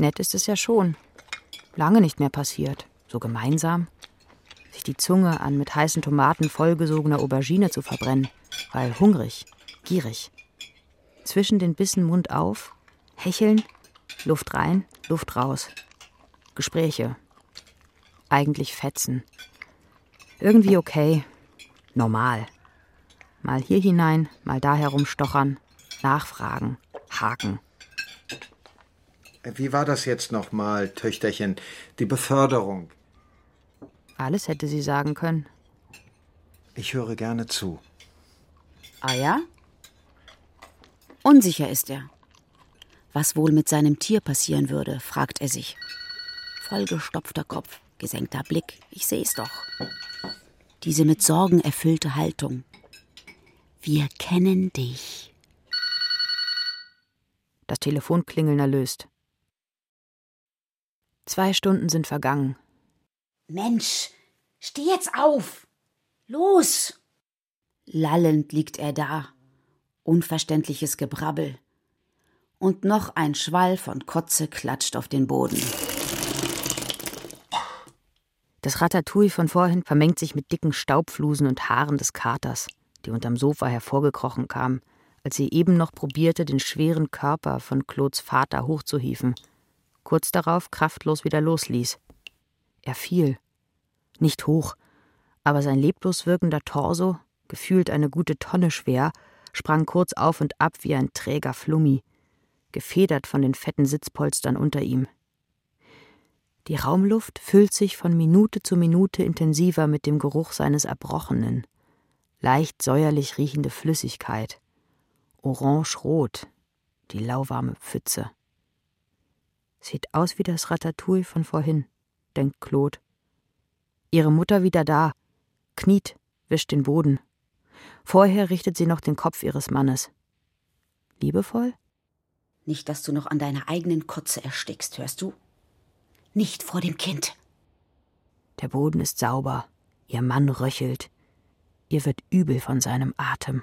Nett ist es ja schon. Lange nicht mehr passiert. So gemeinsam. Sich die Zunge an mit heißen Tomaten vollgesogener Aubergine zu verbrennen. Weil hungrig, gierig. Zwischen den Bissen Mund auf, hecheln, Luft rein, Luft raus. Gespräche. Eigentlich fetzen. Irgendwie okay. Normal. Mal hier hinein, mal da herumstochern, nachfragen, haken. Wie war das jetzt nochmal, Töchterchen? Die Beförderung. Alles hätte sie sagen können. Ich höre gerne zu. Ah ja? Unsicher ist er. Was wohl mit seinem Tier passieren würde, fragt er sich. Vollgestopfter Kopf, gesenkter Blick, ich seh's doch. Diese mit Sorgen erfüllte Haltung. Wir kennen dich. Das Telefonklingeln erlöst. Zwei Stunden sind vergangen. Mensch, steh jetzt auf! Los! Lallend liegt er da. Unverständliches Gebrabbel. Und noch ein Schwall von Kotze klatscht auf den Boden. Das Ratatouille von vorhin vermengt sich mit dicken Staubflusen und Haaren des Katers, die unterm Sofa hervorgekrochen kamen, als sie eben noch probierte, den schweren Körper von Claudes Vater hochzuhieven, kurz darauf kraftlos wieder losließ. Er fiel. Nicht hoch, aber sein leblos wirkender Torso, gefühlt eine gute Tonne schwer, sprang kurz auf und ab wie ein träger Flummi, gefedert von den fetten Sitzpolstern unter ihm. Die Raumluft füllt sich von Minute zu Minute intensiver mit dem Geruch seines Erbrochenen, leicht säuerlich riechende Flüssigkeit, orange-rot, die lauwarme Pfütze. Sieht aus wie das Ratatouille von vorhin, denkt Claude. Ihre Mutter wieder da, kniet, wischt den Boden. Vorher richtet sie noch den Kopf ihres Mannes. Liebevoll? Nicht, dass du noch an deiner eigenen Kotze erstickst, hörst du? Nicht vor dem Kind. Der Boden ist sauber, ihr Mann röchelt, ihr wird übel von seinem Atem.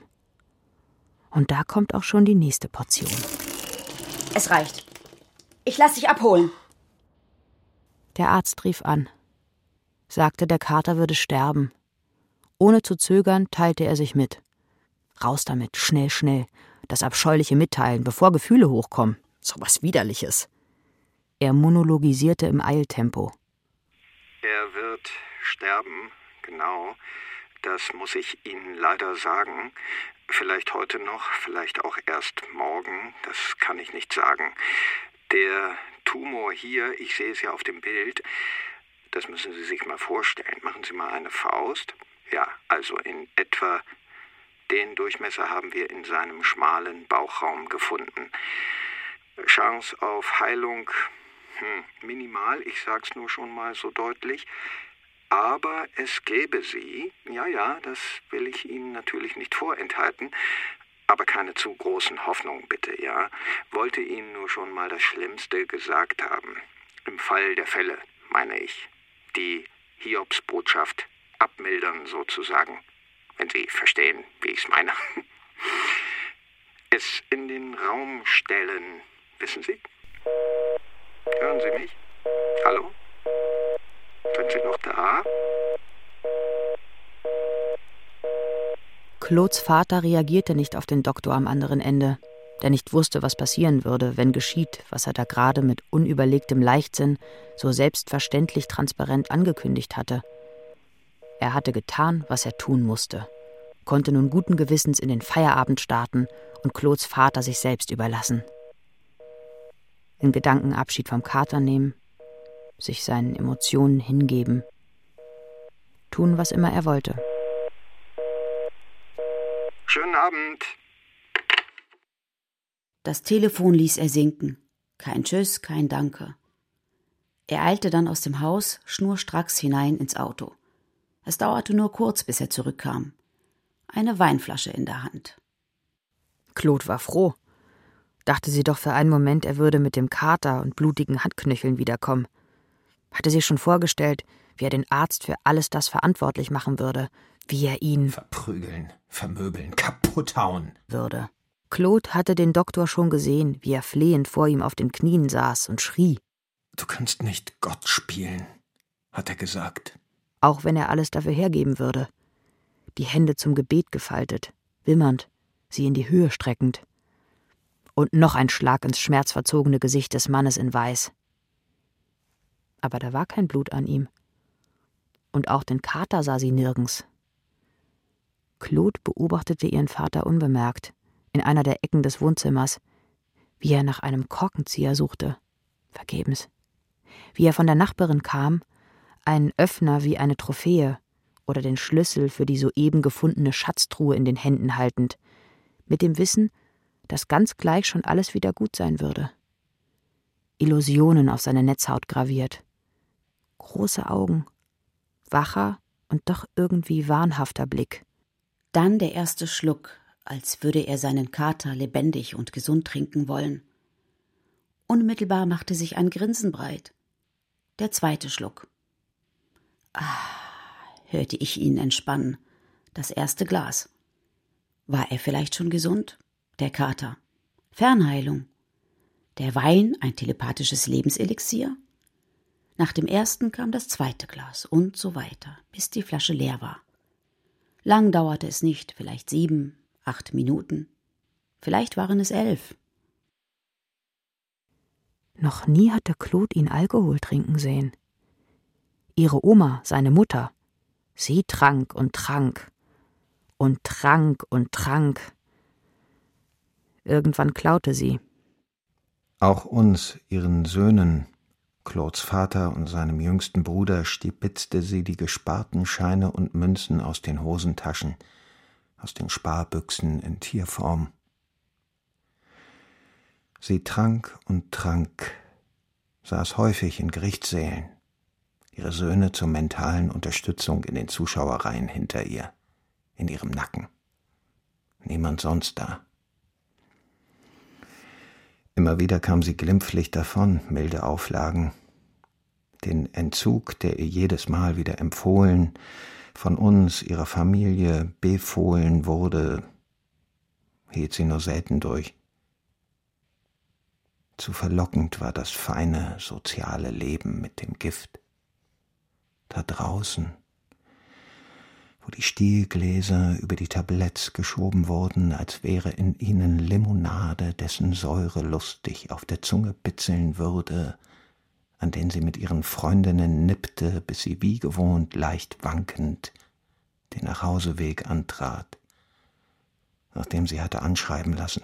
Und da kommt auch schon die nächste Portion. Es reicht. Ich lass dich abholen. Der Arzt rief an, sagte, der Kater würde sterben. Ohne zu zögern teilte er sich mit. Raus damit, schnell, schnell. Das abscheuliche Mitteilen, bevor Gefühle hochkommen. So was Widerliches. Er monologisierte im Eiltempo. Er wird sterben, genau. Das muss ich Ihnen leider sagen. Vielleicht heute noch, vielleicht auch erst morgen, das kann ich nicht sagen. Der Tumor hier, ich sehe es ja auf dem Bild, das müssen Sie sich mal vorstellen. Machen Sie mal eine Faust. Ja, also in etwa den Durchmesser haben wir in seinem schmalen Bauchraum gefunden. Chance auf Heilung hm, minimal, ich sag's nur schon mal so deutlich. Aber es gäbe sie, ja, ja, das will ich Ihnen natürlich nicht vorenthalten, aber keine zu großen Hoffnungen bitte, ja. Wollte Ihnen nur schon mal das Schlimmste gesagt haben. Im Fall der Fälle, meine ich. Die Hiobsbotschaft abmildern sozusagen, wenn Sie verstehen, wie ich es meine. Es in den Raum stellen, wissen Sie? Hören Sie mich? Hallo? Sind Sie noch da? Claudes Vater reagierte nicht auf den Doktor am anderen Ende, der nicht wusste, was passieren würde, wenn geschieht, was er da gerade mit unüberlegtem Leichtsinn so selbstverständlich transparent angekündigt hatte. Er hatte getan, was er tun musste, konnte nun guten Gewissens in den Feierabend starten und Claudes Vater sich selbst überlassen. In Gedanken Abschied vom Kater nehmen, sich seinen Emotionen hingeben, tun, was immer er wollte. Schönen Abend. Das Telefon ließ er sinken. Kein Tschüss, kein Danke. Er eilte dann aus dem Haus schnurstracks hinein ins Auto. Es dauerte nur kurz, bis er zurückkam. Eine Weinflasche in der Hand. Claude war froh. Dachte sie doch für einen Moment, er würde mit dem Kater und blutigen Handknöcheln wiederkommen. Hatte sie schon vorgestellt, wie er den Arzt für alles das verantwortlich machen würde, wie er ihn Verprügeln, vermöbeln, kaputthauen. würde. Claude hatte den Doktor schon gesehen, wie er flehend vor ihm auf den Knien saß und schrie, Du kannst nicht Gott spielen, hat er gesagt. Auch wenn er alles dafür hergeben würde. Die Hände zum Gebet gefaltet, wimmernd, sie in die Höhe streckend. Und noch ein Schlag ins schmerzverzogene Gesicht des Mannes in Weiß. Aber da war kein Blut an ihm. Und auch den Kater sah sie nirgends. Claude beobachtete ihren Vater unbemerkt, in einer der Ecken des Wohnzimmers, wie er nach einem Korkenzieher suchte. Vergebens. Wie er von der Nachbarin kam, einen Öffner wie eine Trophäe oder den Schlüssel für die soeben gefundene Schatztruhe in den Händen haltend, mit dem Wissen, dass ganz gleich schon alles wieder gut sein würde. Illusionen auf seine Netzhaut graviert. Große Augen, wacher und doch irgendwie wahnhafter Blick. Dann der erste Schluck, als würde er seinen Kater lebendig und gesund trinken wollen. Unmittelbar machte sich ein Grinsen breit. Der zweite Schluck. Ah, hörte ich ihn entspannen. Das erste Glas. War er vielleicht schon gesund? Der Kater. Fernheilung. Der Wein ein telepathisches Lebenselixier? Nach dem ersten kam das zweite Glas und so weiter, bis die Flasche leer war. Lang dauerte es nicht, vielleicht sieben, acht Minuten. Vielleicht waren es elf. Noch nie hatte Claude ihn Alkohol trinken sehen. Ihre Oma, seine Mutter, sie trank und trank und trank und trank. Irgendwann klaute sie. Auch uns, ihren Söhnen, Claudes Vater und seinem jüngsten Bruder, stibitzte sie die gesparten Scheine und Münzen aus den Hosentaschen, aus den Sparbüchsen in Tierform. Sie trank und trank, saß häufig in Gerichtssälen, ihre Söhne zur mentalen Unterstützung in den Zuschauerreihen hinter ihr, in ihrem Nacken. Niemand sonst da. Immer wieder kam sie glimpflich davon, milde Auflagen, den Entzug, der ihr jedes Mal wieder empfohlen, von uns, ihrer Familie, befohlen wurde, hielt sie nur selten durch. Zu verlockend war das feine soziale Leben mit dem Gift. Da draußen, wo die Stielgläser über die Tabletts geschoben wurden, als wäre in ihnen Limonade, dessen Säure lustig auf der Zunge bitzeln würde, an den sie mit ihren Freundinnen nippte, bis sie wie gewohnt leicht wankend den Nachhauseweg antrat, nachdem sie hatte anschreiben lassen.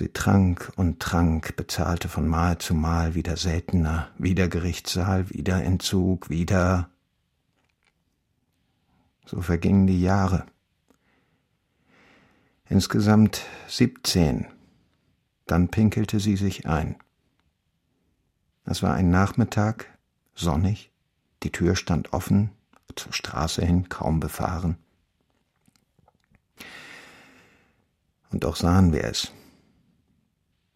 Sie trank und trank, bezahlte von Mal zu Mal wieder seltener, wieder Gerichtssaal, wieder Entzug, wieder. So vergingen die Jahre. Insgesamt siebzehn dann pinkelte sie sich ein. Es war ein Nachmittag, sonnig, die Tür stand offen, zur Straße hin kaum befahren. Und doch sahen wir es,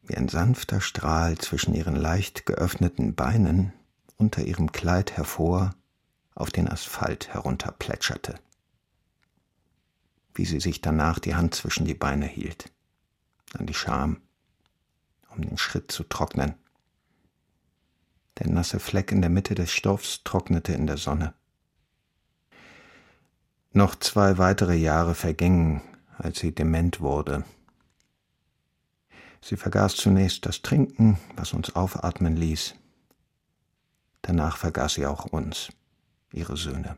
wie ein sanfter Strahl zwischen ihren leicht geöffneten Beinen unter ihrem Kleid hervor auf den Asphalt herunterplätscherte, wie sie sich danach die Hand zwischen die Beine hielt, an die Scham, um den Schritt zu trocknen. Der nasse Fleck in der Mitte des Stoffs trocknete in der Sonne. Noch zwei weitere Jahre vergingen, als sie dement wurde. Sie vergaß zunächst das Trinken, was uns aufatmen ließ. Danach vergaß sie auch uns, ihre Söhne.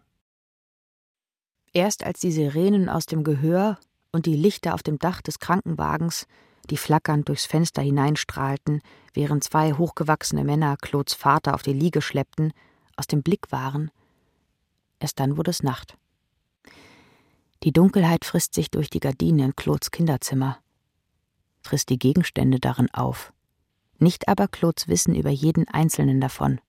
Erst als die Sirenen aus dem Gehör und die Lichter auf dem Dach des Krankenwagens die flackernd durchs Fenster hineinstrahlten, während zwei hochgewachsene Männer Claudes Vater auf die Liege schleppten, aus dem Blick waren. Erst dann wurde es Nacht. Die Dunkelheit frisst sich durch die Gardinen in Claudes Kinderzimmer, frisst die Gegenstände darin auf, nicht aber Claudes Wissen über jeden einzelnen davon.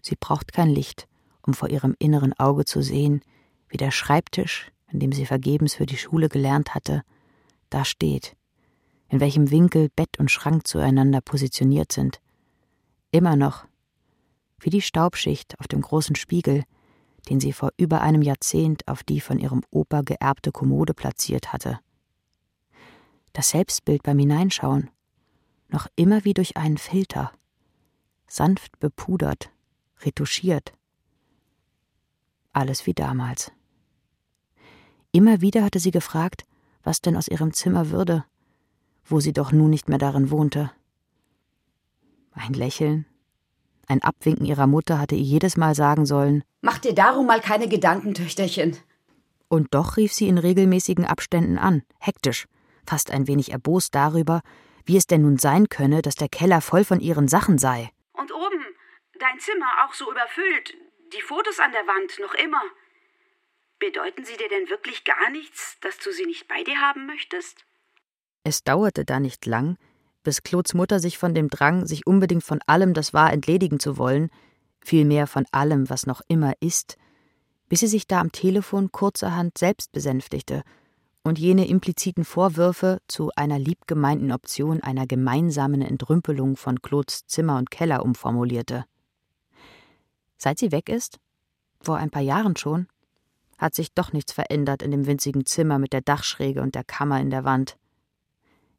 Sie braucht kein Licht, um vor ihrem inneren Auge zu sehen, wie der Schreibtisch, in dem sie vergebens für die Schule gelernt hatte, da steht, in welchem Winkel Bett und Schrank zueinander positioniert sind. Immer noch, wie die Staubschicht auf dem großen Spiegel, den sie vor über einem Jahrzehnt auf die von ihrem Opa geerbte Kommode platziert hatte. Das Selbstbild beim Hineinschauen, noch immer wie durch einen Filter, sanft bepudert, retuschiert. Alles wie damals. Immer wieder hatte sie gefragt, was denn aus ihrem Zimmer würde, wo sie doch nun nicht mehr darin wohnte. Ein Lächeln, ein Abwinken ihrer Mutter hatte ihr jedes Mal sagen sollen Mach dir darum mal keine Gedanken, Töchterchen. Und doch rief sie in regelmäßigen Abständen an, hektisch, fast ein wenig erbost darüber, wie es denn nun sein könne, dass der Keller voll von ihren Sachen sei. Und oben, dein Zimmer auch so überfüllt, die Fotos an der Wand noch immer. Bedeuten sie dir denn wirklich gar nichts, dass du sie nicht bei dir haben möchtest? Es dauerte da nicht lang, bis Claudes Mutter sich von dem Drang, sich unbedingt von allem, das war, entledigen zu wollen, vielmehr von allem, was noch immer ist, bis sie sich da am Telefon kurzerhand selbst besänftigte und jene impliziten Vorwürfe zu einer liebgemeinten Option einer gemeinsamen Entrümpelung von Claudes Zimmer und Keller umformulierte. Seit sie weg ist, vor ein paar Jahren schon, hat sich doch nichts verändert in dem winzigen Zimmer mit der Dachschräge und der Kammer in der Wand,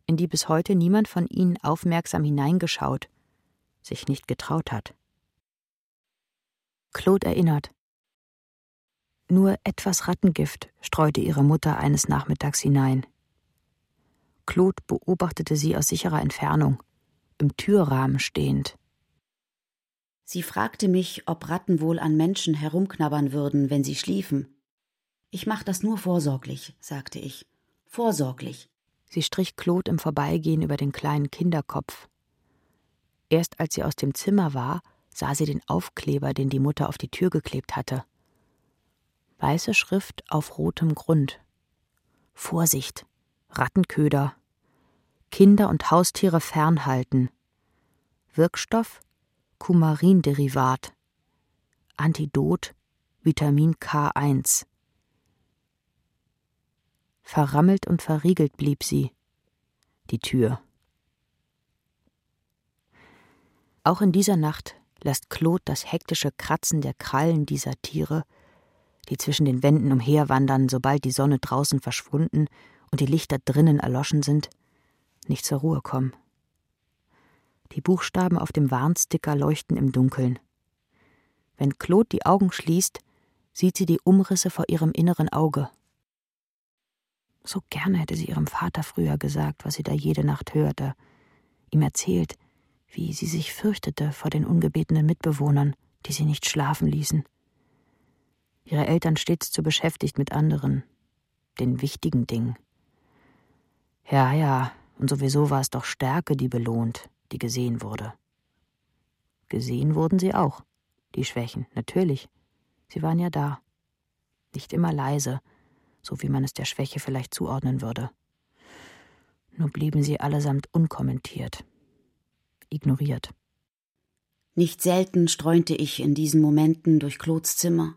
in die bis heute niemand von ihnen aufmerksam hineingeschaut, sich nicht getraut hat. Claude erinnert. Nur etwas Rattengift streute ihre Mutter eines Nachmittags hinein. Claude beobachtete sie aus sicherer Entfernung, im Türrahmen stehend. Sie fragte mich, ob Ratten wohl an Menschen herumknabbern würden, wenn sie schliefen. Ich mach das nur vorsorglich, sagte ich. Vorsorglich. Sie strich Claude im Vorbeigehen über den kleinen Kinderkopf. Erst als sie aus dem Zimmer war, sah sie den Aufkleber, den die Mutter auf die Tür geklebt hatte. Weiße Schrift auf rotem Grund. Vorsicht, Rattenköder. Kinder und Haustiere fernhalten. Wirkstoff Kumarinderivat. Antidot Vitamin K1. Verrammelt und verriegelt blieb sie. Die Tür. Auch in dieser Nacht lässt Claude das hektische Kratzen der Krallen dieser Tiere, die zwischen den Wänden umherwandern, sobald die Sonne draußen verschwunden und die Lichter drinnen erloschen sind, nicht zur Ruhe kommen. Die Buchstaben auf dem Warnsticker leuchten im Dunkeln. Wenn Claude die Augen schließt, sieht sie die Umrisse vor ihrem inneren Auge. So gerne hätte sie ihrem Vater früher gesagt, was sie da jede Nacht hörte, ihm erzählt, wie sie sich fürchtete vor den ungebetenen Mitbewohnern, die sie nicht schlafen ließen. Ihre Eltern stets zu beschäftigt mit anderen, den wichtigen Dingen. Ja, ja, und sowieso war es doch Stärke, die belohnt, die gesehen wurde. Gesehen wurden sie auch, die Schwächen, natürlich. Sie waren ja da. Nicht immer leise, so wie man es der Schwäche vielleicht zuordnen würde. Nur blieben sie allesamt unkommentiert, ignoriert. Nicht selten streunte ich in diesen Momenten durch Claudes Zimmer,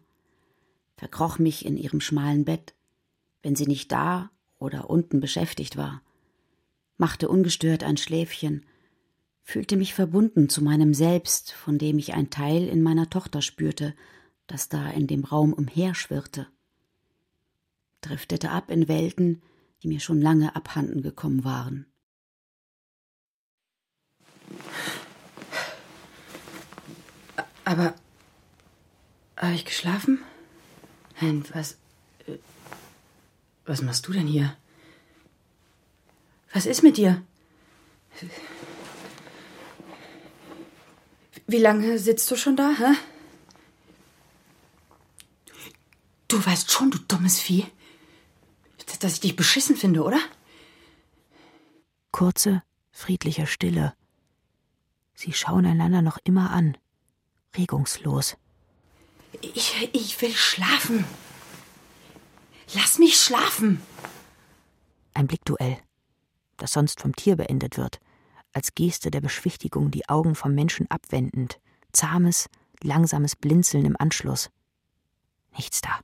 verkroch mich in ihrem schmalen Bett, wenn sie nicht da oder unten beschäftigt war, machte ungestört ein Schläfchen, fühlte mich verbunden zu meinem Selbst, von dem ich ein Teil in meiner Tochter spürte, das da in dem Raum umherschwirrte driftete ab in Welten, die mir schon lange abhanden gekommen waren. Aber habe ich geschlafen? Nein, was. Äh, was machst du denn hier? Was ist mit dir? Wie lange sitzt du schon da, hä? Du weißt schon, du dummes Vieh dass ich dich beschissen finde, oder? Kurze, friedliche Stille. Sie schauen einander noch immer an, regungslos. Ich, ich will schlafen. Lass mich schlafen. Ein Blickduell, das sonst vom Tier beendet wird, als Geste der Beschwichtigung die Augen vom Menschen abwendend, zahmes, langsames Blinzeln im Anschluss. Nichts da.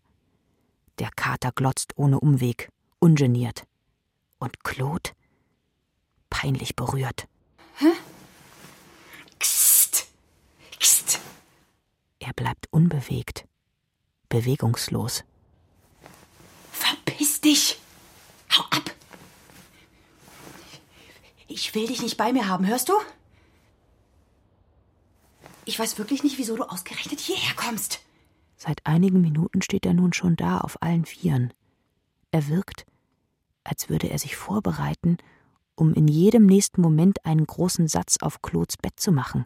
Der Kater glotzt ohne Umweg, ungeniert. Und Claude? Peinlich berührt. Hä? Er bleibt unbewegt, bewegungslos. Verpiss dich! Hau ab! Ich will dich nicht bei mir haben, hörst du? Ich weiß wirklich nicht, wieso du ausgerechnet hierher kommst. Seit einigen Minuten steht er nun schon da auf allen Vieren. Er wirkt, als würde er sich vorbereiten, um in jedem nächsten Moment einen großen Satz auf Claudes Bett zu machen.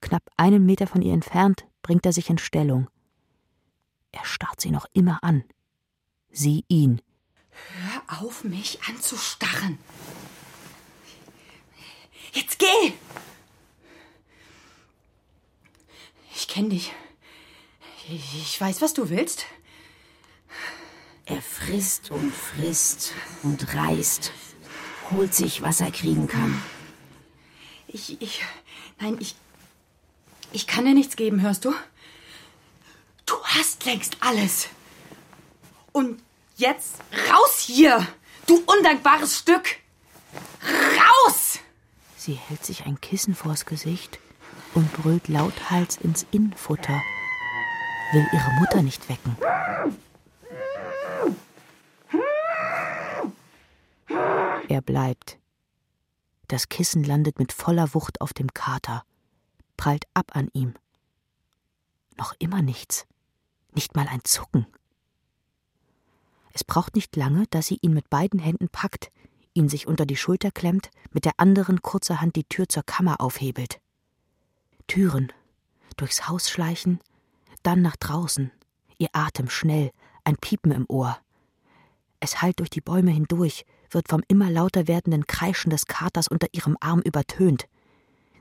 Knapp einen Meter von ihr entfernt bringt er sich in Stellung. Er starrt sie noch immer an. Sie ihn. Hör auf, mich anzustarren. Jetzt geh! Ich kenne dich. Ich weiß, was du willst. Er frisst und frisst und reißt, holt sich, was er kriegen kann. Ich, ich, nein, ich, ich kann dir nichts geben, hörst du? Du hast längst alles. Und jetzt raus hier, du undankbares Stück. Raus! Sie hält sich ein Kissen vors Gesicht und brüllt lauthals ins Innenfutter, will ihre Mutter nicht wecken. Er bleibt. Das Kissen landet mit voller Wucht auf dem Kater, prallt ab an ihm. Noch immer nichts, nicht mal ein Zucken. Es braucht nicht lange, dass sie ihn mit beiden Händen packt, ihn sich unter die Schulter klemmt, mit der anderen kurzerhand die Tür zur Kammer aufhebelt. Türen, durchs Haus schleichen, dann nach draußen, ihr Atem schnell, ein Piepen im Ohr. Es hallt durch die Bäume hindurch, wird vom immer lauter werdenden Kreischen des Katers unter ihrem Arm übertönt.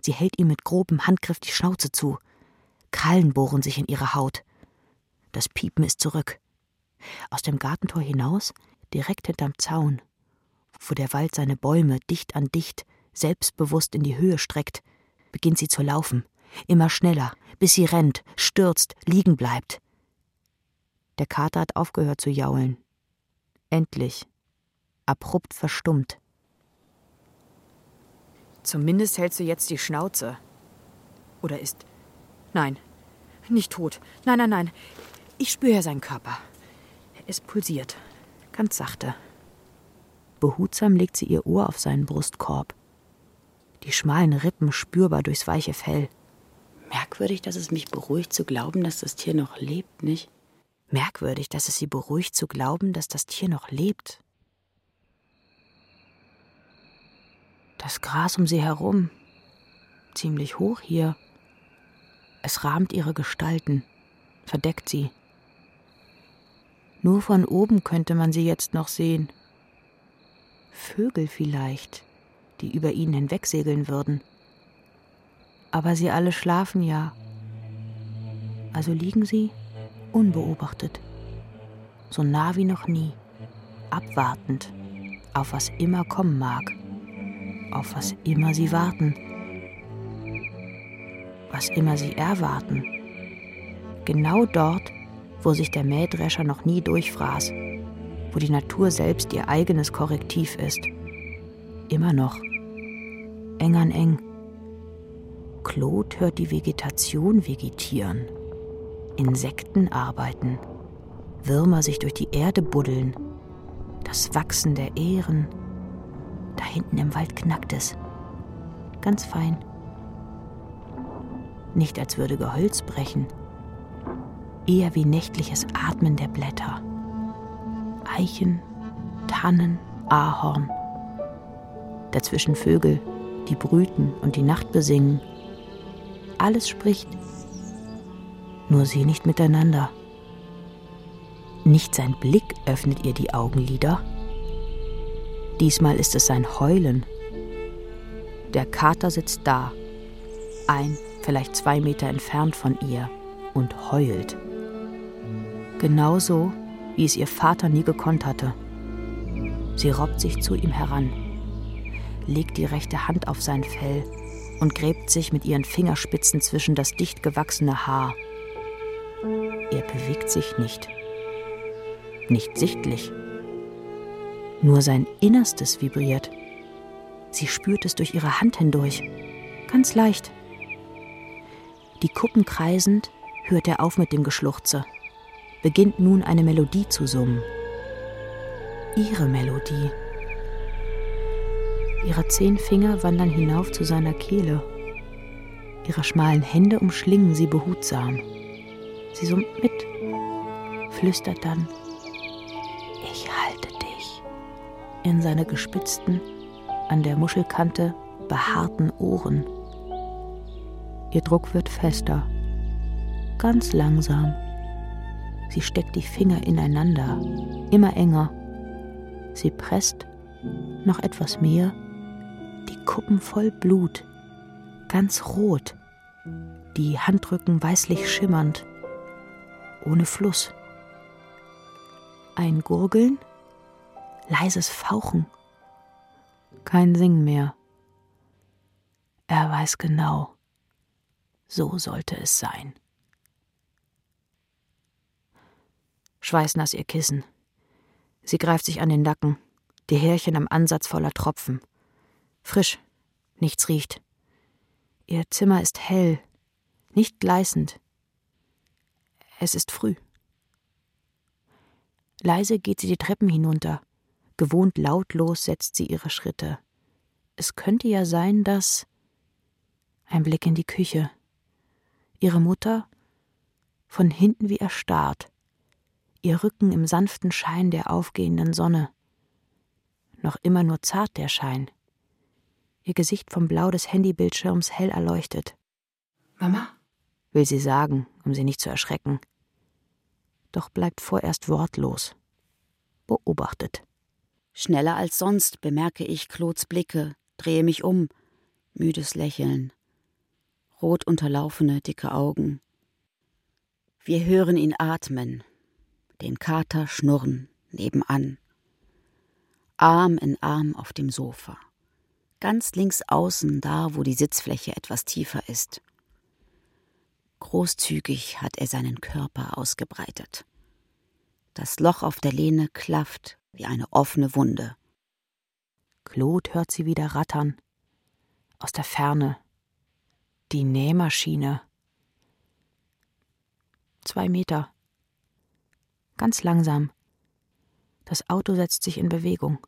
Sie hält ihm mit grobem Handgriff die Schnauze zu. Krallen bohren sich in ihre Haut. Das Piepen ist zurück. Aus dem Gartentor hinaus, direkt hinterm Zaun, wo der Wald seine Bäume dicht an dicht, selbstbewusst in die Höhe streckt, beginnt sie zu laufen, immer schneller, bis sie rennt, stürzt, liegen bleibt. Der Kater hat aufgehört zu jaulen. Endlich. Abrupt verstummt. Zumindest hältst du jetzt die Schnauze. Oder ist. Nein, nicht tot. Nein, nein, nein. Ich spüre seinen Körper. Es pulsiert. Ganz sachte. Behutsam legt sie ihr Ohr auf seinen Brustkorb. Die schmalen Rippen spürbar durchs weiche Fell. Merkwürdig, dass es mich beruhigt zu glauben, dass das Tier noch lebt, nicht? Merkwürdig, dass es sie beruhigt zu glauben, dass das Tier noch lebt. Das Gras um sie herum, ziemlich hoch hier. Es rahmt ihre Gestalten, verdeckt sie. Nur von oben könnte man sie jetzt noch sehen. Vögel vielleicht, die über ihnen hinwegsegeln würden. Aber sie alle schlafen ja. Also liegen sie unbeobachtet, so nah wie noch nie, abwartend auf was immer kommen mag, auf was immer sie warten, was immer sie erwarten. Genau dort, wo sich der Mähdrescher noch nie durchfraß, wo die Natur selbst ihr eigenes Korrektiv ist. Immer noch. Eng an eng. Claude hört die Vegetation vegetieren. Insekten arbeiten. Würmer sich durch die Erde buddeln. Das Wachsen der Ähren. Da hinten im Wald knackt es. Ganz fein. Nicht als würde Gehölz brechen. Eher wie nächtliches Atmen der Blätter. Eichen, Tannen, Ahorn. Dazwischen Vögel, die brüten und die Nacht besingen. Alles spricht, nur sie nicht miteinander. Nicht sein Blick öffnet ihr die Augenlider. Diesmal ist es sein Heulen. Der Kater sitzt da, ein, vielleicht zwei Meter entfernt von ihr, und heult. Genauso, wie es ihr Vater nie gekonnt hatte. Sie robbt sich zu ihm heran, legt die rechte Hand auf sein Fell und gräbt sich mit ihren Fingerspitzen zwischen das dicht gewachsene Haar. Er bewegt sich nicht. Nicht sichtlich. Nur sein Innerstes vibriert. Sie spürt es durch ihre Hand hindurch. Ganz leicht. Die Kuppen kreisend hört er auf mit dem Geschluchze beginnt nun eine Melodie zu summen. Ihre Melodie. Ihre zehn Finger wandern hinauf zu seiner Kehle. Ihre schmalen Hände umschlingen sie behutsam. Sie summt mit, flüstert dann, in seine gespitzten, an der Muschelkante behaarten Ohren. Ihr Druck wird fester, ganz langsam. Sie steckt die Finger ineinander, immer enger. Sie presst noch etwas mehr, die Kuppen voll Blut, ganz rot, die Handrücken weißlich schimmernd, ohne Fluss. Ein Gurgeln, leises Fauchen, kein Singen mehr. Er weiß genau, so sollte es sein. Schweißnass ihr Kissen. Sie greift sich an den Nacken, die Härchen am Ansatz voller Tropfen. Frisch, nichts riecht. Ihr Zimmer ist hell, nicht gleißend. Es ist früh. Leise geht sie die Treppen hinunter. Gewohnt lautlos setzt sie ihre Schritte. Es könnte ja sein, dass. Ein Blick in die Küche. Ihre Mutter von hinten wie erstarrt, ihr Rücken im sanften Schein der aufgehenden Sonne. Noch immer nur zart der Schein. Ihr Gesicht vom Blau des Handybildschirms hell erleuchtet. Mama? will sie sagen, um sie nicht zu erschrecken. Doch bleibt vorerst wortlos. Beobachtet. Schneller als sonst bemerke ich Claudes Blicke, drehe mich um, müdes Lächeln, rot unterlaufene, dicke Augen. Wir hören ihn atmen, den Kater schnurren nebenan. Arm in Arm auf dem Sofa. Ganz links außen, da wo die Sitzfläche etwas tiefer ist. Großzügig hat er seinen Körper ausgebreitet. Das Loch auf der Lehne klafft wie eine offene Wunde. Claude hört sie wieder rattern. Aus der Ferne. Die Nähmaschine. Zwei Meter. Ganz langsam. Das Auto setzt sich in Bewegung.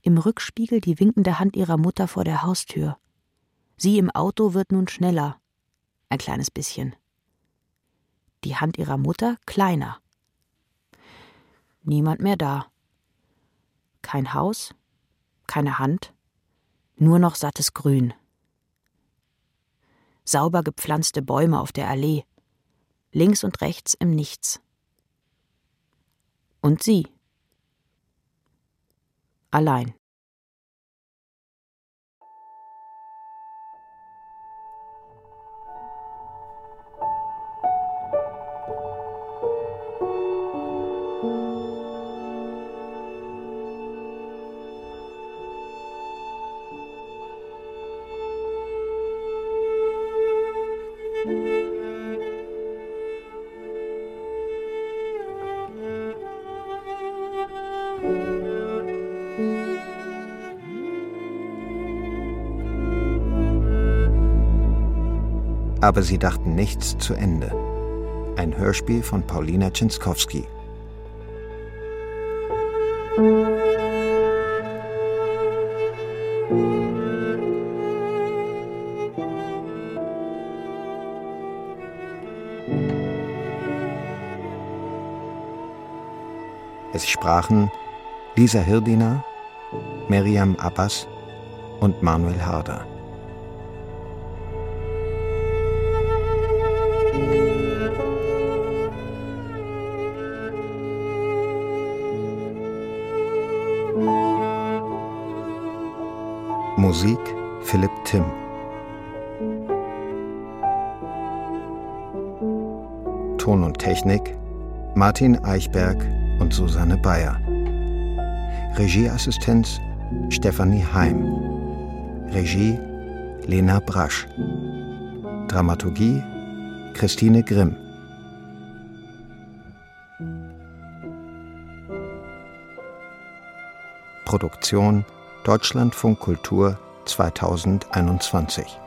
Im Rückspiegel die winkende Hand ihrer Mutter vor der Haustür. Sie im Auto wird nun schneller ein kleines bisschen. Die Hand ihrer Mutter kleiner. Niemand mehr da. Kein Haus, keine Hand, nur noch sattes Grün. Sauber gepflanzte Bäume auf der Allee, links und rechts im Nichts. Und sie. Allein. Aber sie dachten nichts zu Ende. Ein Hörspiel von Paulina Czynskowski. Es sprachen Lisa Hirdina, Miriam Abbas und Manuel Harder. Musik Philipp Timm. Ton und Technik Martin Eichberg und Susanne Bayer. Regieassistenz Stefanie Heim. Regie Lena Brasch. Dramaturgie Christine Grimm. Produktion Deutschlandfunk Kultur 2021